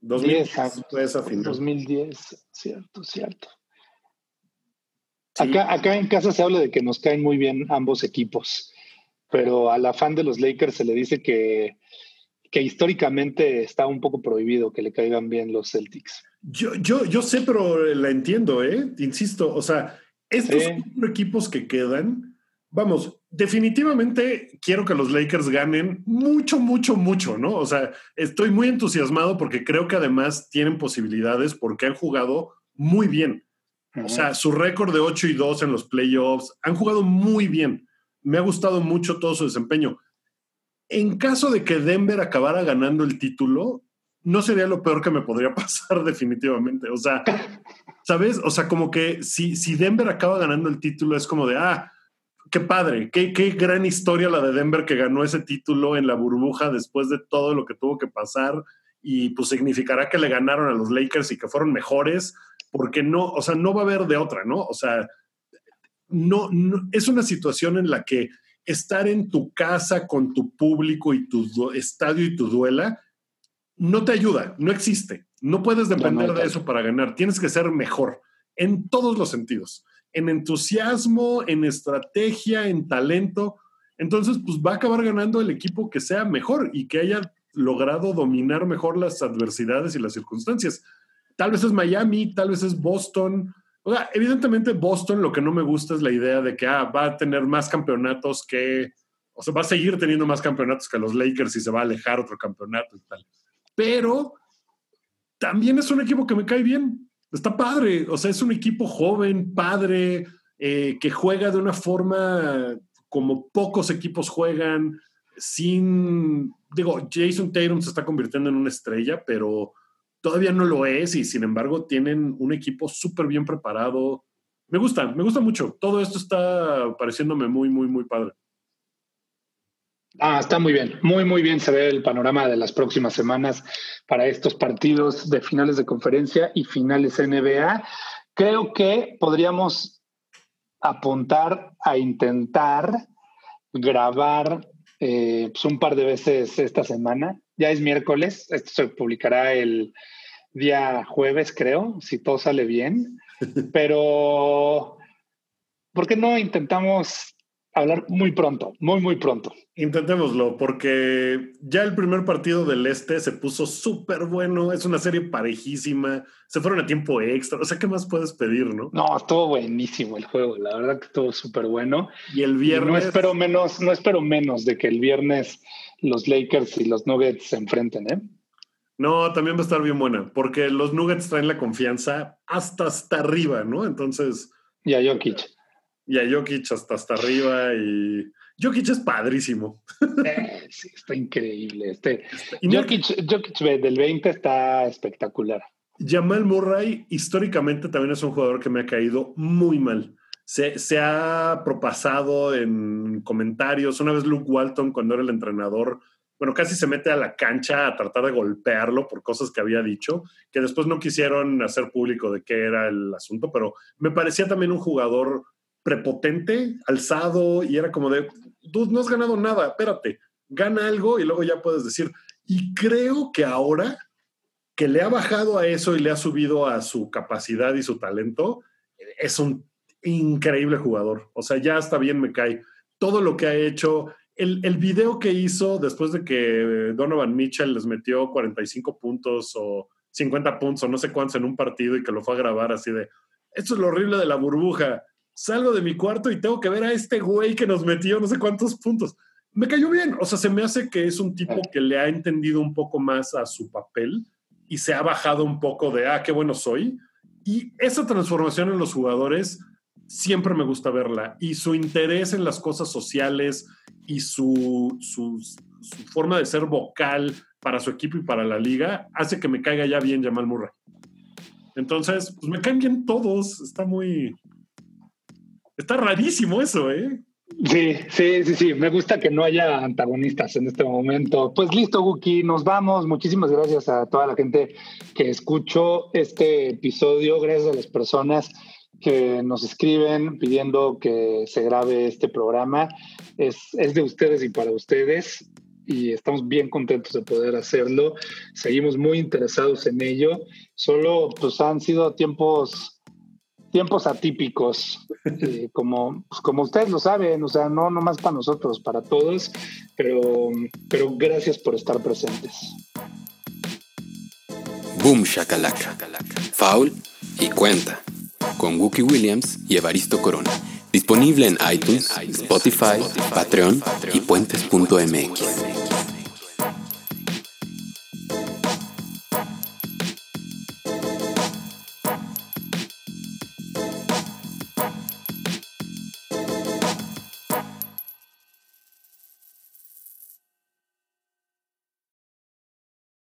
2010 después a 2010, cierto, cierto. Acá, acá en casa se habla de que nos caen muy bien ambos equipos pero a la fan de los Lakers se le dice que, que históricamente está un poco prohibido que le caigan bien los Celtics. Yo, yo, yo sé, pero la entiendo, ¿eh? Insisto, o sea, estos equipos que quedan, vamos, definitivamente quiero que los Lakers ganen mucho, mucho, mucho, ¿no? O sea, estoy muy entusiasmado porque creo que además tienen posibilidades porque han jugado muy bien. O sea, su récord de 8 y 2 en los playoffs, han jugado muy bien. Me ha gustado mucho todo su desempeño. En caso de que Denver acabara ganando el título, no sería lo peor que me podría pasar definitivamente. O sea, ¿sabes? O sea, como que si, si Denver acaba ganando el título es como de, ah, qué padre, qué, qué gran historia la de Denver que ganó ese título en la burbuja después de todo lo que tuvo que pasar y pues significará que le ganaron a los Lakers y que fueron mejores, porque no, o sea, no va a haber de otra, ¿no? O sea, no, es una situación en la que estar en tu casa con tu público y tu estadio y tu duela no te ayuda, no existe. No puedes depender de eso para ganar. Tienes que ser mejor en todos los sentidos, en entusiasmo, en estrategia, en talento. Entonces, pues va a acabar ganando el equipo que sea mejor y que haya logrado dominar mejor las adversidades y las circunstancias. Tal vez es Miami, tal vez es Boston. O sea, evidentemente Boston lo que no me gusta es la idea de que ah, va a tener más campeonatos que, o sea, va a seguir teniendo más campeonatos que los Lakers y se va a alejar otro campeonato y tal pero también es un equipo que me cae bien. Está padre, o sea, es un equipo joven, padre, eh, que juega de una forma como pocos equipos juegan, sin, digo, Jason Tatum se está convirtiendo en una estrella, pero todavía no lo es y sin embargo tienen un equipo súper bien preparado. Me gusta, me gusta mucho. Todo esto está pareciéndome muy, muy, muy padre. Ah, está muy bien, muy, muy bien se ve el panorama de las próximas semanas para estos partidos de finales de conferencia y finales NBA. Creo que podríamos apuntar a intentar grabar eh, pues un par de veces esta semana. Ya es miércoles, esto se publicará el día jueves, creo, si todo sale bien. Pero, ¿por qué no intentamos hablar muy pronto, muy, muy pronto. Intentémoslo, porque ya el primer partido del Este se puso súper bueno, es una serie parejísima, se fueron a tiempo extra, o sea, ¿qué más puedes pedir, no? No, estuvo buenísimo el juego, la verdad que estuvo súper bueno. Y el viernes... no espero menos, no espero menos de que el viernes los Lakers y los Nuggets se enfrenten, ¿eh? No, también va a estar bien buena, porque los Nuggets traen la confianza hasta hasta arriba, ¿no? Entonces... Y a Jokic y a Jokic hasta hasta arriba y Jokic es padrísimo. Eh, sí, está increíble. Este, Jokic, Jokic del 20 está espectacular. Jamal Murray históricamente también es un jugador que me ha caído muy mal. Se, ha propasado en comentarios. Una vez Luke Walton, cuando era el entrenador, bueno, casi se mete a la cancha a tratar de golpearlo por cosas que había dicho, que después no quisieron hacer público de qué era el asunto, pero me parecía también un jugador prepotente, alzado, y era como de, tú no has ganado nada, espérate, gana algo y luego ya puedes decir. Y creo que ahora que le ha bajado a eso y le ha subido a su capacidad y su talento, es un increíble jugador. O sea, ya está bien, me cae. Todo lo que ha hecho, el, el video que hizo después de que Donovan Mitchell les metió 45 puntos o 50 puntos o no sé cuántos en un partido y que lo fue a grabar así de, esto es lo horrible de la burbuja salgo de mi cuarto y tengo que ver a este güey que nos metió no sé cuántos puntos. Me cayó bien, o sea, se me hace que es un tipo que le ha entendido un poco más a su papel y se ha bajado un poco de, ah, qué bueno soy. Y esa transformación en los jugadores siempre me gusta verla. Y su interés en las cosas sociales y su, su, forma de ser vocal para su equipo y para la liga hace que me caiga ya bien Jamal Murray. Entonces, pues me caen bien todos. Está muy, Está rarísimo eso, ¿eh? Sí, sí, sí, sí. Me gusta que no haya antagonistas en este momento. Pues listo, Guki, nos vamos. Muchísimas gracias a toda la gente que escuchó este episodio. Gracias a las personas que nos escriben pidiendo que se grabe este programa. Es, es de ustedes y para ustedes y estamos bien contentos de poder hacerlo. Seguimos muy interesados en ello. Solo pues han sido tiempos tiempos atípicos, eh, como, pues, como ustedes lo saben, o sea, no nomás para nosotros, para todos, pero, pero gracias por estar presentes. Boom, shakalaka, faul y cuenta con Wookie Williams y Evaristo Corona. Disponible en iTunes, Spotify, Patreon y puentes.mx.